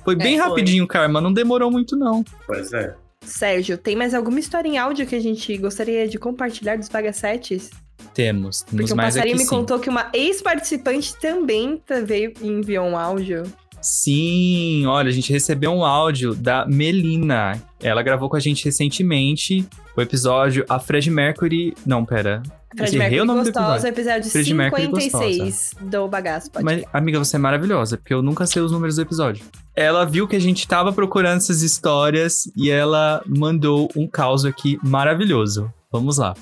Foi bem É, rapidinho o karma, não demorou muito, não. Pois é. Sérgio, tem mais alguma história em áudio que a gente gostaria de compartilhar dos bagacetes? Temos. Temos Porque o mais aqui passarinho me sim. contou que uma ex-participante também tá- veio e enviou um áudio. Sim, olha, a gente recebeu um áudio da Melina. Ela gravou com a gente recentemente o episódio A Fred Mercury. Não, pera. Fred Mercury o nome do Gostosa, episódio. episódio Fred Mercury 56 do Bagaço. Pode Mas, amiga, você é maravilhosa, porque eu nunca sei os números do episódio. Ela viu que a gente tava procurando essas histórias e ela mandou um caos aqui maravilhoso. Vamos lá.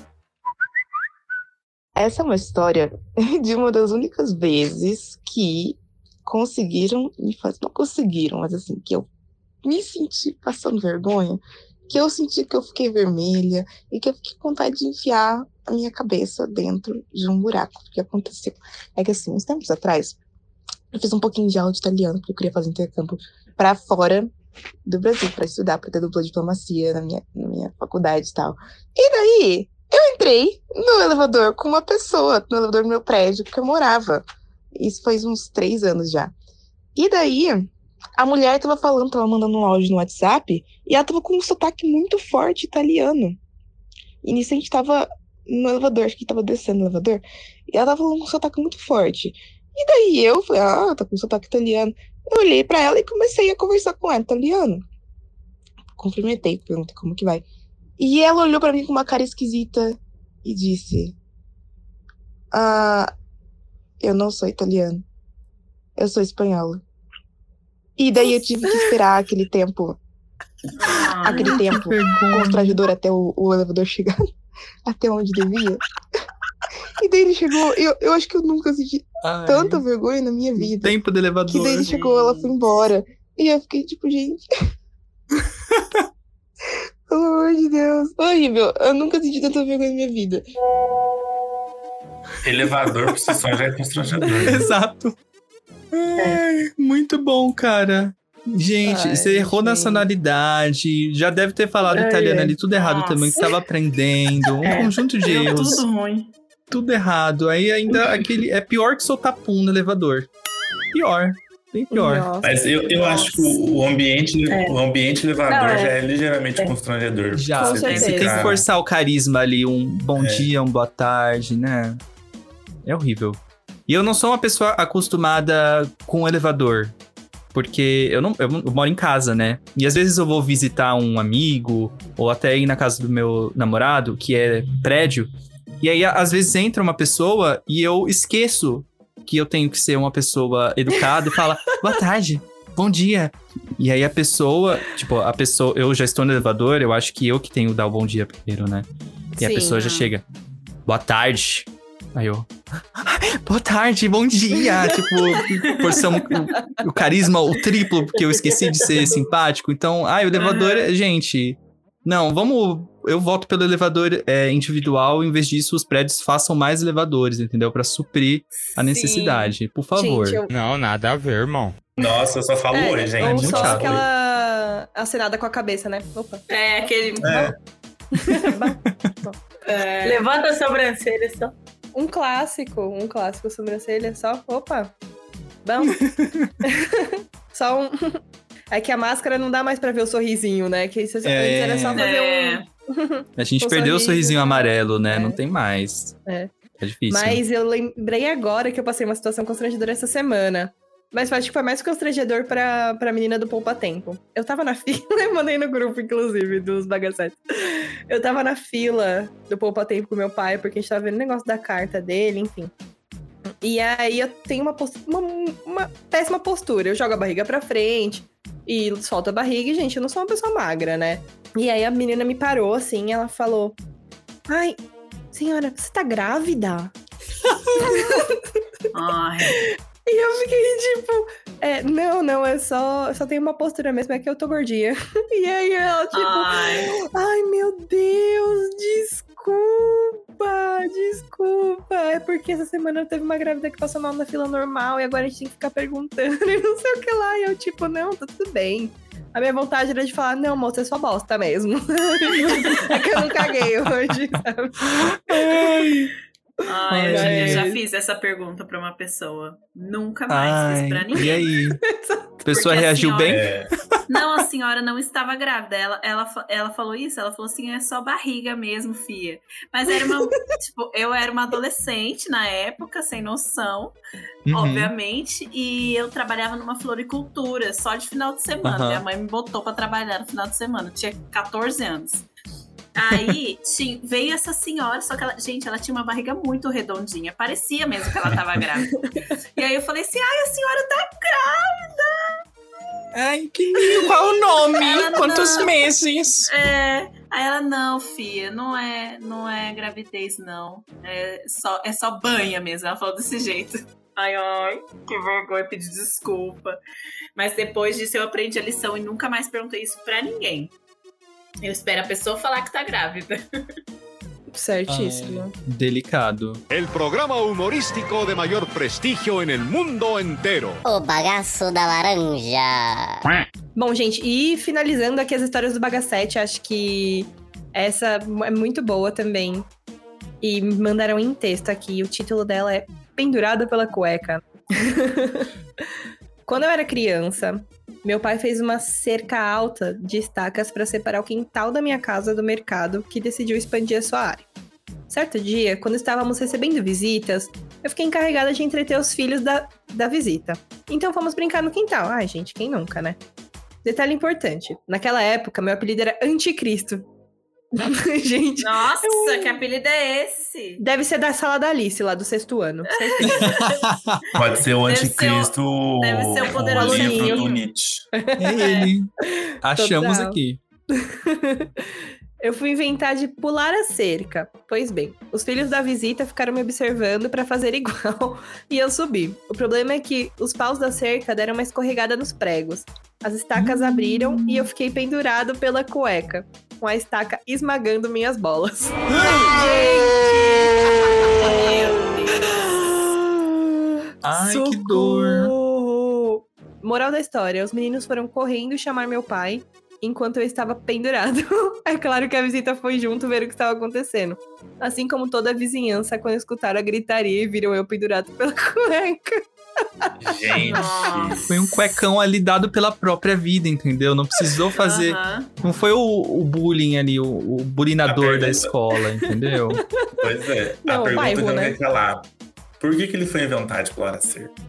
Essa é uma história [LAUGHS] de uma das únicas vezes que conseguiram me fazer. Não conseguiram, mas assim, que eu me senti passando vergonha, que eu senti que eu fiquei vermelha e que eu fiquei com vontade de enfiar a minha cabeça dentro de um buraco. O que aconteceu? É que assim, uns tempos atrás, eu fiz um pouquinho de aula de italiano, porque eu queria fazer intercâmbio para fora do Brasil, para estudar, para ter dupla diplomacia na minha, na minha faculdade e tal. E daí, eu entrei no elevador com uma pessoa, no elevador do meu prédio, que eu morava. Isso faz uns três anos já. E daí, a mulher tava falando, tava mandando um áudio no WhatsApp, e ela tava com um sotaque muito forte italiano. E nisso a gente tava no elevador, acho que tava descendo no elevador, e ela tava com um sotaque muito forte. E daí eu falei, ah, tá com sotaque italiano. Eu olhei pra ela e comecei a conversar com ela, italiano. Cumprimentei, perguntei como que vai. E ela olhou pra mim com uma cara esquisita e disse: Ah, eu não sou italiano. Eu sou espanhola. E daí eu tive que esperar aquele tempo, Ah, aquele tempo constrangedor até o, o elevador chegar [LAUGHS] até onde devia. E daí ele chegou, eu, eu acho que eu nunca senti Ai, tanta vergonha na minha vida. Tempo do elevador. Que daí ele chegou, ela foi embora. E eu fiquei tipo, gente. [LAUGHS] Pelo amor de Deus. Horrível. Eu nunca senti tanta vergonha na minha vida. Elevador por si só já é constrangedor. [LAUGHS] Exato. Ai, muito bom, cara. Gente, Ai, você errou gente. nacionalidade, já deve ter falado Ai, italiano ali, tudo errado Nossa. também, que tava aprendendo, um É. conjunto de erros, tudo ruim. tudo errado. Aí ainda [LAUGHS] aquele é pior que soltar pum no elevador. Pior, bem pior. Nossa. Mas eu, eu acho que o ambiente, É. o ambiente elevador Não, é. já é ligeiramente É. constrangedor. Já, Com Você tem você tem que forçar o carisma ali, um bom É. dia, um boa tarde, né? É horrível. E eu não sou uma pessoa acostumada com elevador. Porque eu não eu moro em casa, né? E às vezes eu vou visitar um amigo, ou até ir na casa do meu namorado, que é prédio. E aí, às vezes, entra uma pessoa e eu esqueço que eu tenho que ser uma pessoa educada e fala, [LAUGHS] boa tarde, bom dia. E aí a pessoa, tipo, a pessoa, eu já estou no elevador, eu acho que eu que tenho que dar o bom dia primeiro, né? E a Sim. pessoa já chega, boa tarde. Aí eu. [GASPS] Boa tarde, bom dia. [LAUGHS] tipo, porção, o, o carisma, o triplo, porque eu esqueci de ser simpático. Então, ai, o elevador, gente. Não, vamos. Eu voto pelo elevador é, individual. Em vez disso, os prédios façam mais elevadores, entendeu? Pra suprir a necessidade. Por favor. Gente, eu... Não, nada a ver, irmão. Nossa, eu só falo É, oi, gente. ou muito só chato. aquela acenada com a cabeça, né? Opa. É, aquele. É. [LAUGHS] É, Levanta a sobrancelha só. Um clássico, um clássico sobrancelha, só. Opa! Bom. [LAUGHS] [LAUGHS] só um. [LAUGHS] É que a máscara não dá mais pra ver o sorrisinho, né? Que isso É. era só fazer é, um. A gente O perdeu o sorriso, sorrisinho né? amarelo, né? É. Não tem mais. É. É difícil. Mas eu lembrei agora que eu passei uma situação constrangedora essa semana. Mas acho que foi mais constrangedor pra, pra menina do Poupa Tempo. Eu tava na [LAUGHS] fila, eu mandei no grupo, inclusive, dos bagacetes. Eu tava na fila do Poupa Tempo com meu pai, porque a gente tava vendo o negócio da carta dele, enfim. E aí eu tenho uma, uma, uma péssima postura. Eu jogo a barriga pra frente e solto a barriga. E, gente, eu não sou uma pessoa magra, né? E aí a menina me parou, assim, ela falou... Ai, senhora, você tá grávida? [LAUGHS] ai, E eu fiquei tipo, é, não, não, é só, eu só tenho uma postura mesmo, é que eu tô gordinha. [LAUGHS] E aí ela, tipo, ai, ai. meu Deus, desculpa, desculpa. É porque essa semana teve uma grávida que passou mal na fila normal e agora a gente tem que ficar perguntando [LAUGHS] e não sei o que lá. E eu, tipo, não, tá tudo bem. A minha vontade era de falar, não, moça, é só bosta mesmo. [LAUGHS] é que eu não caguei hoje, sabe? Ai, eu, já, eu já fiz essa pergunta pra uma pessoa. Nunca mais fiz pra Ai, ninguém. e aí? A [LAUGHS] pessoa Porque a reagiu senhora- bem? É, [LAUGHS] Não, a senhora não estava grávida. Ela, ela, ela falou isso, ela falou assim, é só barriga mesmo, fia. Mas era uma. [LAUGHS] tipo, eu era uma adolescente na época, sem noção, Uhum. obviamente, e eu trabalhava numa floricultura só de final de semana. Aham. Minha mãe me botou pra trabalhar no final de semana. Eu tinha 14 anos. Aí tinha- veio essa senhora, só que ela, gente, ela tinha uma barriga muito redondinha. Parecia mesmo que ela tava grávida. e aí eu falei assim: ai, a senhora tá Ai, que lindo. Qual o nome? Ela Quantos não. meses? É. Aí ela, não, filha, não é, não é gravidez, não. É só, é só banha mesmo. Ela falou desse jeito. Ai, ai, que vergonha, pedir desculpa. Mas depois disso eu aprendi a lição e nunca mais perguntei isso pra ninguém. Eu espero a pessoa falar que tá grávida. Certíssimo. Delicado. El programa humorístico de mayor prestigio en el mundo entero. O bagaço da laranja. Bom, gente, e finalizando aqui as histórias do Bagacete, acho que essa é muito boa também. E me mandaram em texto aqui. O título dela é Pendurada pela Cueca. [LAUGHS] Quando eu era criança, meu pai fez uma cerca alta de estacas para separar o quintal da minha casa do mercado, que decidiu expandir a sua área. Certo dia, quando estávamos recebendo visitas, eu fiquei encarregada de entreter os filhos da, da visita. Então fomos brincar no quintal. Ai, gente, quem nunca, né? Detalhe importante: naquela época, meu apelido era Anticristo. [LAUGHS] gente, Nossa, que apelido é esse? deve ser da sala da Alice, lá do sexto ano. [LAUGHS] pode ser o Deve ser o- anticristo. deve ser o poderoso livro do Nietzsche. É ele. Achamos Total. aqui. [LAUGHS] Eu fui inventar de pular a cerca. Pois bem, os filhos da visita ficaram me observando pra fazer igual e eu subi. O problema é que os paus da cerca deram uma escorregada nos pregos. As estacas abriram e eu fiquei pendurado pela cueca, com a estaca esmagando minhas bolas. [LAUGHS] Meu Deus. Ai, que dor. Moral da história: os meninos foram correndo chamar meu pai enquanto eu estava pendurado. [LAUGHS] é claro que a visita foi junto ver o que estava acontecendo. Assim como toda a vizinhança, quando escutaram a gritaria e viram eu pendurado pela [LAUGHS] cueca. Gente. Nossa. Foi um cuecão ali dado pela própria vida, entendeu? Não precisou fazer. Não foi o, o bullying ali, o, o bulinador da escola, entendeu? Pois é. Não, a pergunta bairro, que eu né? calar. Por que, que ele foi inventar de pular a cerca?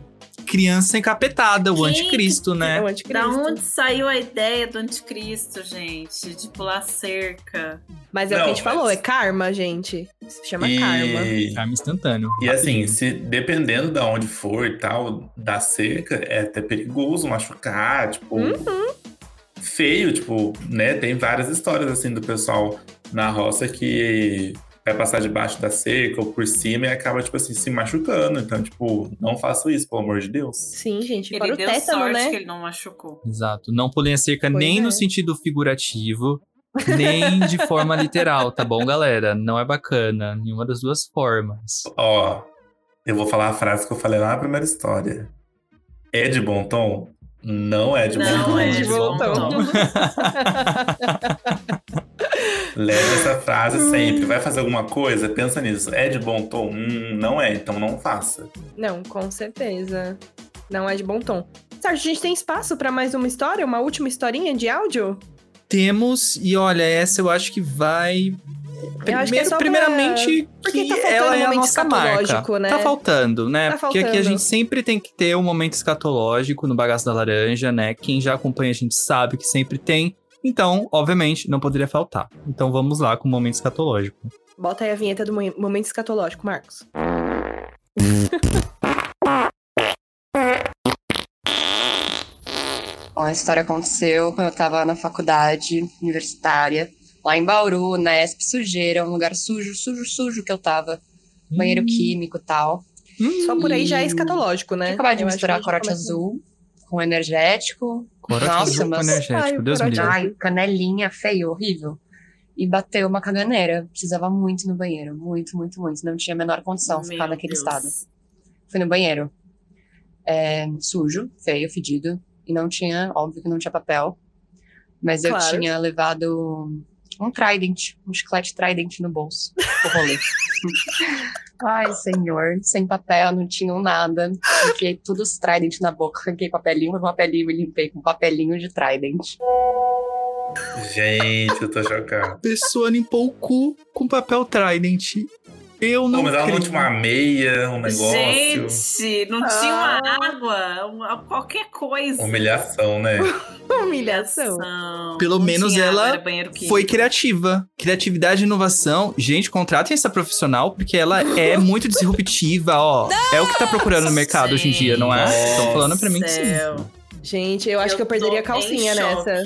Criança encapetada, o anticristo, É né? o Da anticristo. onde saiu a ideia do anticristo, gente? De pular cerca. Mas é o Não, que a gente mas- falou, é karma, gente. Se chama karma. E, Charme instantâneo. e assim, se dependendo de onde for e tal, da cerca, é até perigoso machucar, tipo. Uhum. Feio, tipo, né? Tem várias histórias assim do pessoal na roça que vai passar debaixo da cerca ou por cima e acaba, tipo assim, se machucando. Então, tipo, não faço isso, pelo amor de Deus. Sim, gente. Ele Fora o deu tétano, sorte né? que ele não machucou. Exato. Não pulem a cerca Pois nem é. no sentido figurativo, nem de forma literal, tá bom, galera? Não é bacana. Nenhuma das duas formas. Ó, eu vou falar a frase que eu falei lá na primeira história. É de bom tom? Não é de bom Não tom. é de bom tom. [LAUGHS] [LAUGHS] Leve essa frase sempre. Vai fazer alguma coisa? Pensa nisso. É de bom tom? Hum, não é, então não faça. Não, com certeza. Não é de bom tom. Sérgio, a gente tem espaço pra mais uma história? Uma última historinha de áudio? Temos, e olha, essa eu acho que vai. Acho que é Primeiro, só pra- primeiramente, Porque que tá faltando ela um é a momento nossa marca. né? Tá faltando, né? Tá Porque aqui a gente sempre tem que ter um momento escatológico no Bagaço da Laranja, né? Quem já acompanha a gente sabe que sempre tem. Então, obviamente, não poderia faltar. Então vamos lá com o momento escatológico. Bota aí a vinheta do mo- momento escatológico, Marcos. Bom, a história aconteceu quando eu tava na faculdade universitária, lá em Bauru, na ESP Sujeira, um lugar sujo, sujo, sujo que eu tava. Banheiro químico e tal. Só por aí já é escatológico, né? Acabado de Eu misturar corote azul com energético. Corote Nossa, mas- energético, Ai, o Deus me livre. Ai, canelinha feio, horrível. E bateu uma caganeira. Precisava muito no banheiro. Muito, muito, muito. Não tinha a menor condição de ficar Meu naquele Deus. estado. Fui no banheiro. É, sujo, feio, fedido. E não tinha, óbvio que não tinha papel. Mas eu Claro. tinha levado um Trident, um chiclete Trident no bolso. pro rolê. [LAUGHS] Ai, senhor, sem papel, não tinha nada. Enfiei tudo os Trident na boca. Arranquei papelinho por papelinho e limpei com papelinho de Trident. Gente, eu tô chocado. A pessoa limpou o cu com papel Trident. Eu não Pô, mas ela não tinha uma meia, um negócio. Gente, não tinha Ah. uma água, uma- qualquer coisa. Humilhação, né? [LAUGHS] Humilhação. Pelo não menos tinha água, ela. Foi criativa. Criatividade e inovação. Gente, contratem essa profissional, porque ela é [LAUGHS] muito disruptiva, ó. É o que tá procurando no mercado hoje em dia, não é? Estão falando pra mim que sim. Gente, eu acho que eu perderia a calcinha nessa.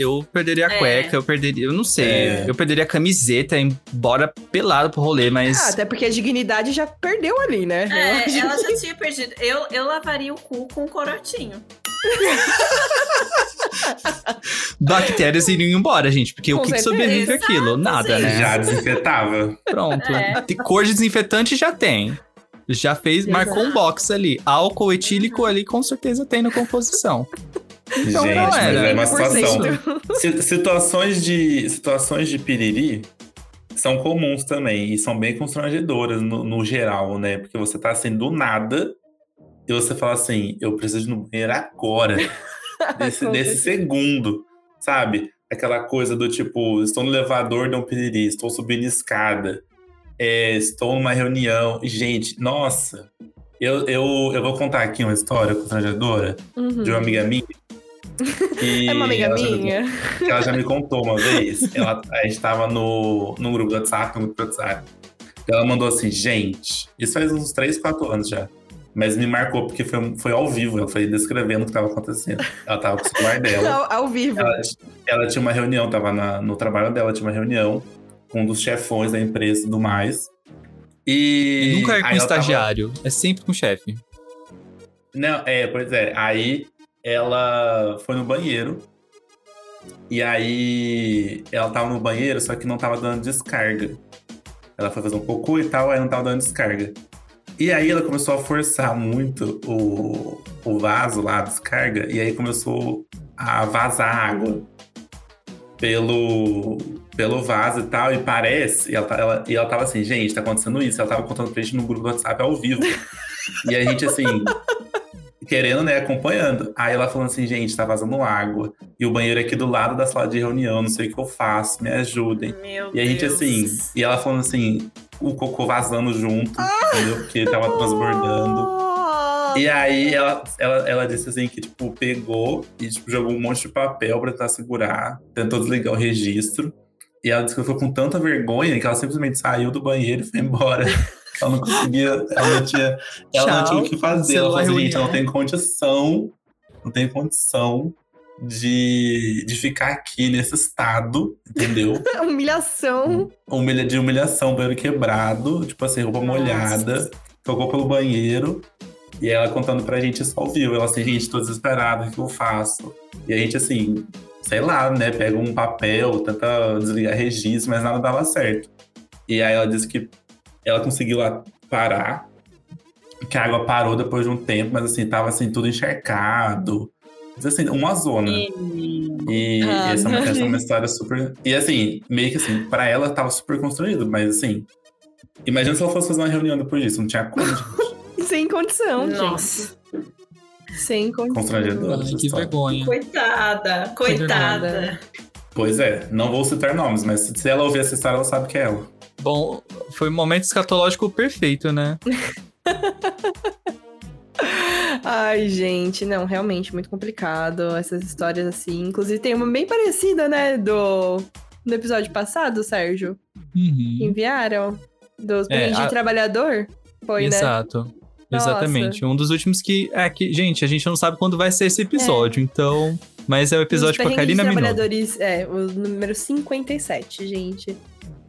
Eu perderia a É. cueca, eu perderia. Eu não sei. É. Eu perderia a camiseta, embora pelado pro rolê, mas. Ah, até porque a dignidade já perdeu ali, né? É, ela já tinha perdido. Eu, eu lavaria o cu com um corotinho. [LAUGHS] Bactérias iriam embora, gente. Porque o Com que, que certeza. sobrevive aquilo? Nada, né? Já [LAUGHS] desinfetava. Pronto. É. De Cor de desinfetante já tem. Já fez, marcou um box ali. Álcool etílico ali com certeza tem na composição. Então, Gente, mas é uma 100%. situação. Si- Situações de, situações de piriri são comuns também e são bem constrangedoras no, no geral, né? Porque você tá assim do nada e você fala assim: eu preciso ir no banheiro agora, [LAUGHS] desse, desse segundo, sabe? Aquela coisa do tipo: estou no elevador, deu um piriri, estou subindo escada, é, estou numa reunião. Gente, nossa, eu, eu, eu vou contar aqui uma história constrangedora Uhum. de uma amiga minha. Que É uma amiga ela já me minha. que ela já me contou uma vez. Ela, a gente tava no, no grupo do WhatsApp, no grupo do WhatsApp. Ela mandou assim, gente, isso faz uns 3, 4 anos já. Mas me marcou porque foi, foi ao vivo. Ela foi descrevendo o que tava acontecendo. Ela tava com o celular dela. Ao, ao vivo. Ela, ela tinha uma reunião, tava na- no trabalho dela, tinha uma reunião com um dos chefões da empresa e tudo mais. E. Nunca é com ela tava- estagiário, é sempre com chefe. Não, é, pois é. Aí ela foi no banheiro. E aí ela tava no banheiro, só que não tava dando descarga. Ela foi fazer um cocô e tal, aí não tava dando descarga. E aí ela começou a forçar muito o, o vaso lá, a descarga, e aí começou a vazar água pelo, pelo vaso e tal, e parece, e ela, tá- ela, e ela tava assim, gente, tá acontecendo isso, ela tava contando pra gente no grupo do WhatsApp ao vivo. e a gente assim, querendo, né, acompanhando. Aí ela falando assim, gente, tá vazando água, e o banheiro é aqui do lado da sala de reunião, não sei o que eu faço, me ajudem. Meu E a gente Deus. assim, e ela falando assim, o cocô vazando junto, entendeu? Porque tava transbordando. E aí ela, ela, ela disse assim que, tipo, pegou e tipo, jogou um monte de papel pra tentar segurar, tentou desligar o registro. E ela disse que ficou com tanta vergonha que ela simplesmente saiu do banheiro e foi embora. [LAUGHS] Ela não conseguia, ela não tinha, ela não tinha o que fazer. Ela falou assim, gente, eu não tenho condição, não tenho condição de, de ficar aqui nesse estado, entendeu? [LAUGHS] Humilhação. Humilha, de humilhação, banheiro quebrado, tipo assim, roupa molhada, tocou pelo banheiro. E ela contando pra gente isso ao vivo. Ela assim, gente, tô desesperada, o que eu faço? E a gente, assim, sei lá, né? Pega um papel, tenta desligar registro, mas nada dava certo. E aí ela disse que ela conseguiu lá parar, que a água parou depois de um tempo, mas assim, tava assim, tudo encharcado. Mas, assim, uma zona. E Ah, essa, é uma, essa é uma história super. E assim, meio que assim, pra ela tava super construído, mas assim. Imagina se ela fosse fazer uma reunião depois disso, não tinha como. Sem condição, Nossa. gente. Sem condição. Constrangedor. essa que vergonha. Coitada, coitada. Pois é, não vou citar nomes, mas se ela ouvir essa história, ela sabe que é ela. Bom, foi um momento escatológico perfeito, né? [LAUGHS] Ai, gente, não, realmente muito complicado essas histórias assim. Inclusive tem uma bem parecida, né, do no episódio passado, Sérgio, Uhum. enviaram dos É, de a- trabalhador. Foi, né? Exato. Exatamente. Um dos últimos que. É que, gente, a gente não sabe quando vai ser esse episódio, então. Mas é o episódio com a Karina Minogue. trabalhadores, é, o número 57, gente.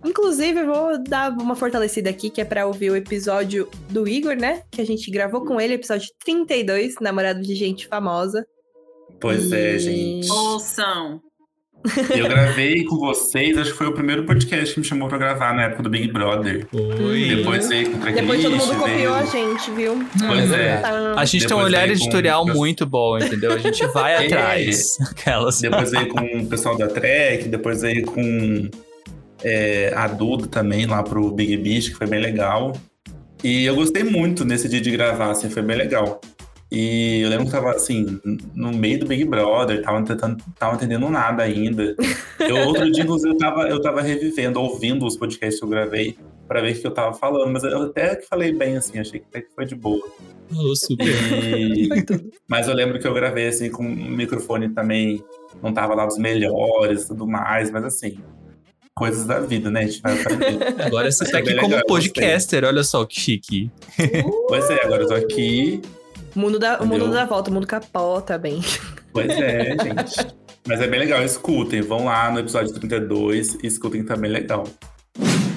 Inclusive, eu vou dar uma fortalecida aqui, que é pra ouvir o episódio do Igor, né? Que a gente gravou com ele, episódio 32, namorado de gente famosa. Pois é, E- gente. Ouçam. Eu gravei com vocês, acho que foi o primeiro podcast que me chamou pra gravar na época do Big Brother. Oi. Depois veio com o Depois todo mundo copiou a veio... gente, viu? Pois é. Tá. A gente tem um Depois olhar veio com- editorial muito bom, entendeu? A gente vai [LAUGHS] É. atrás. Aquelas. Depois veio com o pessoal da Trek, depois veio com é, a Duda também lá pro Big Beach, que foi bem legal. E eu gostei muito nesse dia de gravar, assim, foi bem legal. E eu lembro que tava, assim, no meio do Big Brother, tava tentando, tava entendendo nada ainda. Eu, outro dia, inclusive, eu tava, eu tava revivendo, ouvindo os podcasts que eu gravei pra ver o que eu tava falando, mas eu até que falei bem, assim, achei que até que foi de boa. Falou super. E- [LAUGHS] Mas eu lembro que eu gravei assim com o microfone também não tava lá dos melhores e tudo mais, mas assim, coisas da vida, né? A gente vai aprendendo. Agora você tá aqui como legal, podcaster, olha só que chique. Pois é, agora eu tô aqui. O mundo, dá, o mundo dá volta, o mundo capota bem. Pois é, [LAUGHS] gente. Mas é bem legal, escutem. Vão lá no episódio 32 e escutem também legal.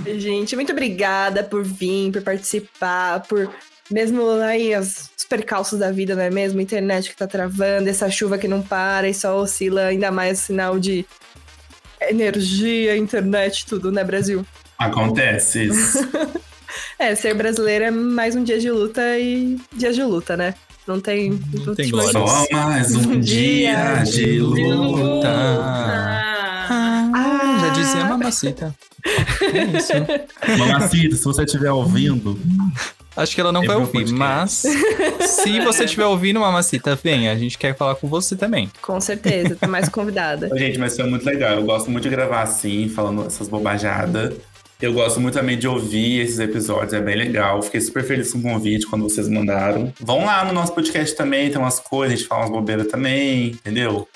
Gente, muito obrigada por vir, por participar, por. Mesmo aí os percalços da vida, não é mesmo? Internet que tá travando, essa chuva que não para e só oscila, ainda mais sinal de energia, internet, tudo, né, Brasil? Acontece isso. [LAUGHS] É, ser brasileiro é mais um dia de luta e dia de luta, né? Não tem. Não tem tipo, glória. Só mais um [LAUGHS] dia de luta. Ah, já dizia mamacita. É isso. [LAUGHS] Mamacita, se você estiver ouvindo, Acho que ela não vai ouvir, podcast. mas se você estiver ouvindo, mamacita, vem, a gente quer falar com você também. Com certeza, tá mais convidada. Gente, mas foi muito legal. Eu gosto muito de gravar assim, falando essas bobajadas. Eu gosto muito também de ouvir esses episódios, é bem legal. Fiquei super feliz com o convite quando vocês mandaram. Vão lá no nosso podcast também, tem umas coisas, a gente fala umas bobeiras também, entendeu?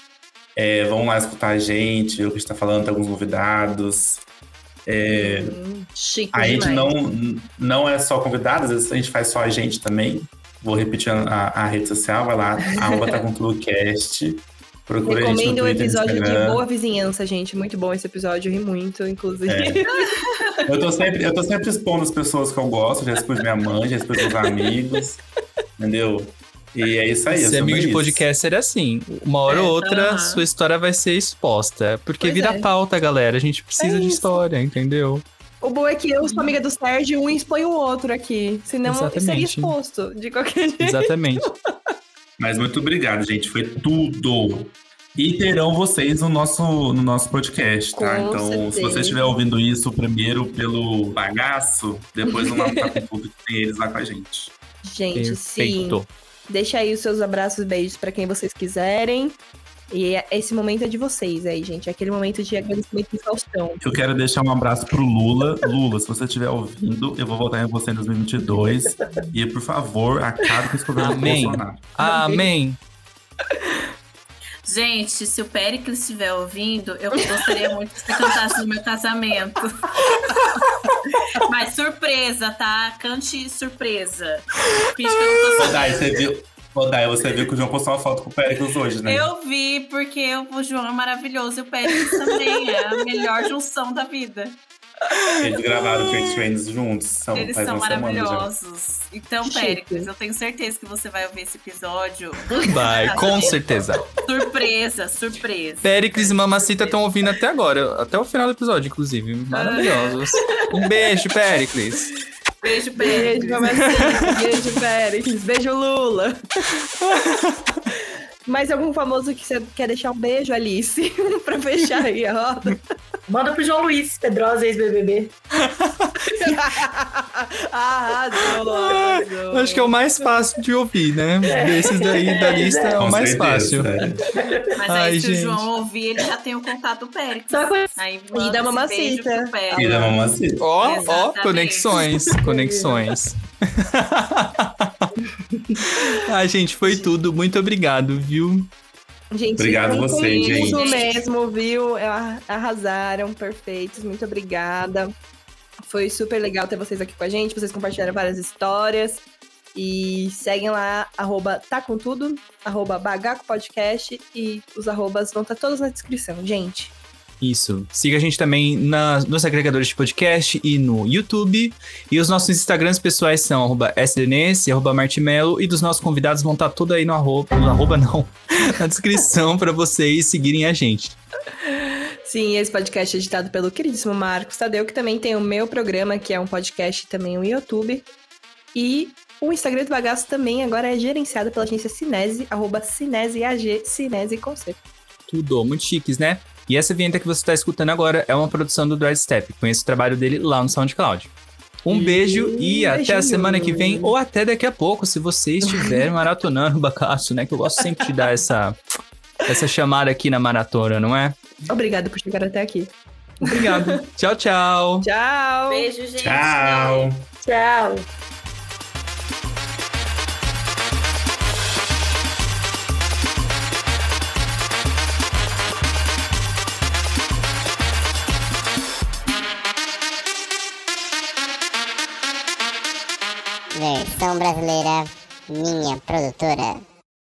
É, vão lá escutar a gente, ver o que a gente tá falando, tem alguns convidados. É, Chique a gente demais. não, não é só convidado, às vezes a gente faz só a gente também. Vou repetir a, a rede social, vai lá, arroba tá com tudo cast. Procura Recomendo o episódio de. Boa Vizinhança, gente. Muito bom esse episódio, eu ri muito, inclusive. É. [LAUGHS] Eu tô, sempre, eu tô sempre expondo as pessoas que eu gosto, já expus minha mãe, já expus meus amigos, entendeu? E é isso aí. é Ser amigo de isso. podcaster é assim. Uma hora ou outra, aham. sua história vai ser exposta. Porque Pois vira é. pauta, galera. A gente precisa É de história, entendeu? O bom é que eu sou amiga do Sérgio, um expõe o outro aqui. Senão Exatamente. seria exposto, de qualquer jeito. Exatamente. [LAUGHS] Mas muito obrigado, gente. Foi tudo. E terão vocês no nosso, no nosso podcast, tá? Com então, se certeza. você estiver ouvindo isso primeiro pelo bagaço, depois vão lá no Papo Tudo que tem eles lá com a gente. Gente, sim. Perfeito. Deixa aí os seus abraços, beijos pra quem vocês quiserem. E é- esse momento é de vocês aí, gente. É aquele momento de agradecimento de Faustão. Eu quero deixar um abraço pro Lula. Lula, se você estiver ouvindo, eu vou votar em você em 2022. E, por favor, acabe com esse governo Amém. Bolsonaro. Amém. Gente, se o Pericles estiver ouvindo, eu gostaria muito que você cantasse no meu casamento. Mas surpresa, tá? Cante surpresa. Finge que eu não tô Ô, Dai, você viu, Ô, Dai, você viu que o João postou uma foto com o Péricles hoje, né? Eu vi, porque o João é maravilhoso e o Pérez também. É a melhor junção da vida. Eles gravaram Fake Friends juntos. São, Eles faz são uma semana já. maravilhosos. Então. Péricles, eu tenho certeza que você vai ouvir esse episódio. Vai, [LAUGHS] com certeza. Surpresa, surpresa. Péricles e Mamacita estão ouvindo até agora, até o final do episódio, inclusive. Maravilhosos. [LAUGHS] Um beijo, Péricles. Beijo, Beijo, Péricles. mamacita. Beijo, Péricles. Beijo, Lula. [LAUGHS] Mais algum famoso que você quer deixar um beijo, Alice? [LAUGHS] pra fechar aí a roda. Manda pro João Luiz Pedrosa, ex-BBB. [LAUGHS] Arrasou, arrasou. Acho que é o mais fácil de ouvir, né? Desses daí da lista é o Com mais certeza, fácil. é. Mas Ai, aí, se gente. o João ouvir, ele já tem o contato do Péricles. Só com Aí E da mamacita. E da mamacita. Ó, ó, conexões, conexões. [LAUGHS] [LAUGHS] Ai, gente, foi tudo. Muito obrigado, viu? Gente, Obrigado Isso gente. mesmo, viu? Ah, Arrasaram, perfeitos. Muito obrigada. Foi super legal ter vocês aqui com a gente. Vocês compartilharam várias histórias. E seguem lá, arroba tá com tudo, arroba bagaco podcast e os arrobas vão estar todos na descrição, gente. Isso. Siga a gente também na- nos agregadores de podcast e no YouTube. E os nossos Instagrams pessoais são arroba sdns arroba martimelo. E dos nossos convidados vão estar tudo aí no arroba, no arroba não, [LAUGHS] na descrição para vocês seguirem a gente. Sim, esse podcast é editado pelo queridíssimo Marcos Tadeu, que também tem o meu programa, que é um podcast e também um YouTube. E o Instagram do Bagaço também agora é gerenciado pela agência Cinese, arroba Cinese com C. Tudo, muito chiques, né? E essa vinheta que você está escutando agora é uma produção do Drive Step. Conheça o trabalho dele lá no SoundCloud. Um E- beijo e até a semana que vem, ou até daqui a pouco, se você estiver [LAUGHS] maratonando o Bagaço, né? Que eu gosto sempre de dar essa, essa chamada aqui na maratona, não é? Obrigada por chegar até aqui. Obrigado. tchau, tchau. Tchau! Beijo, gente. Tchau. Tchau. Brasileira, minha produtora.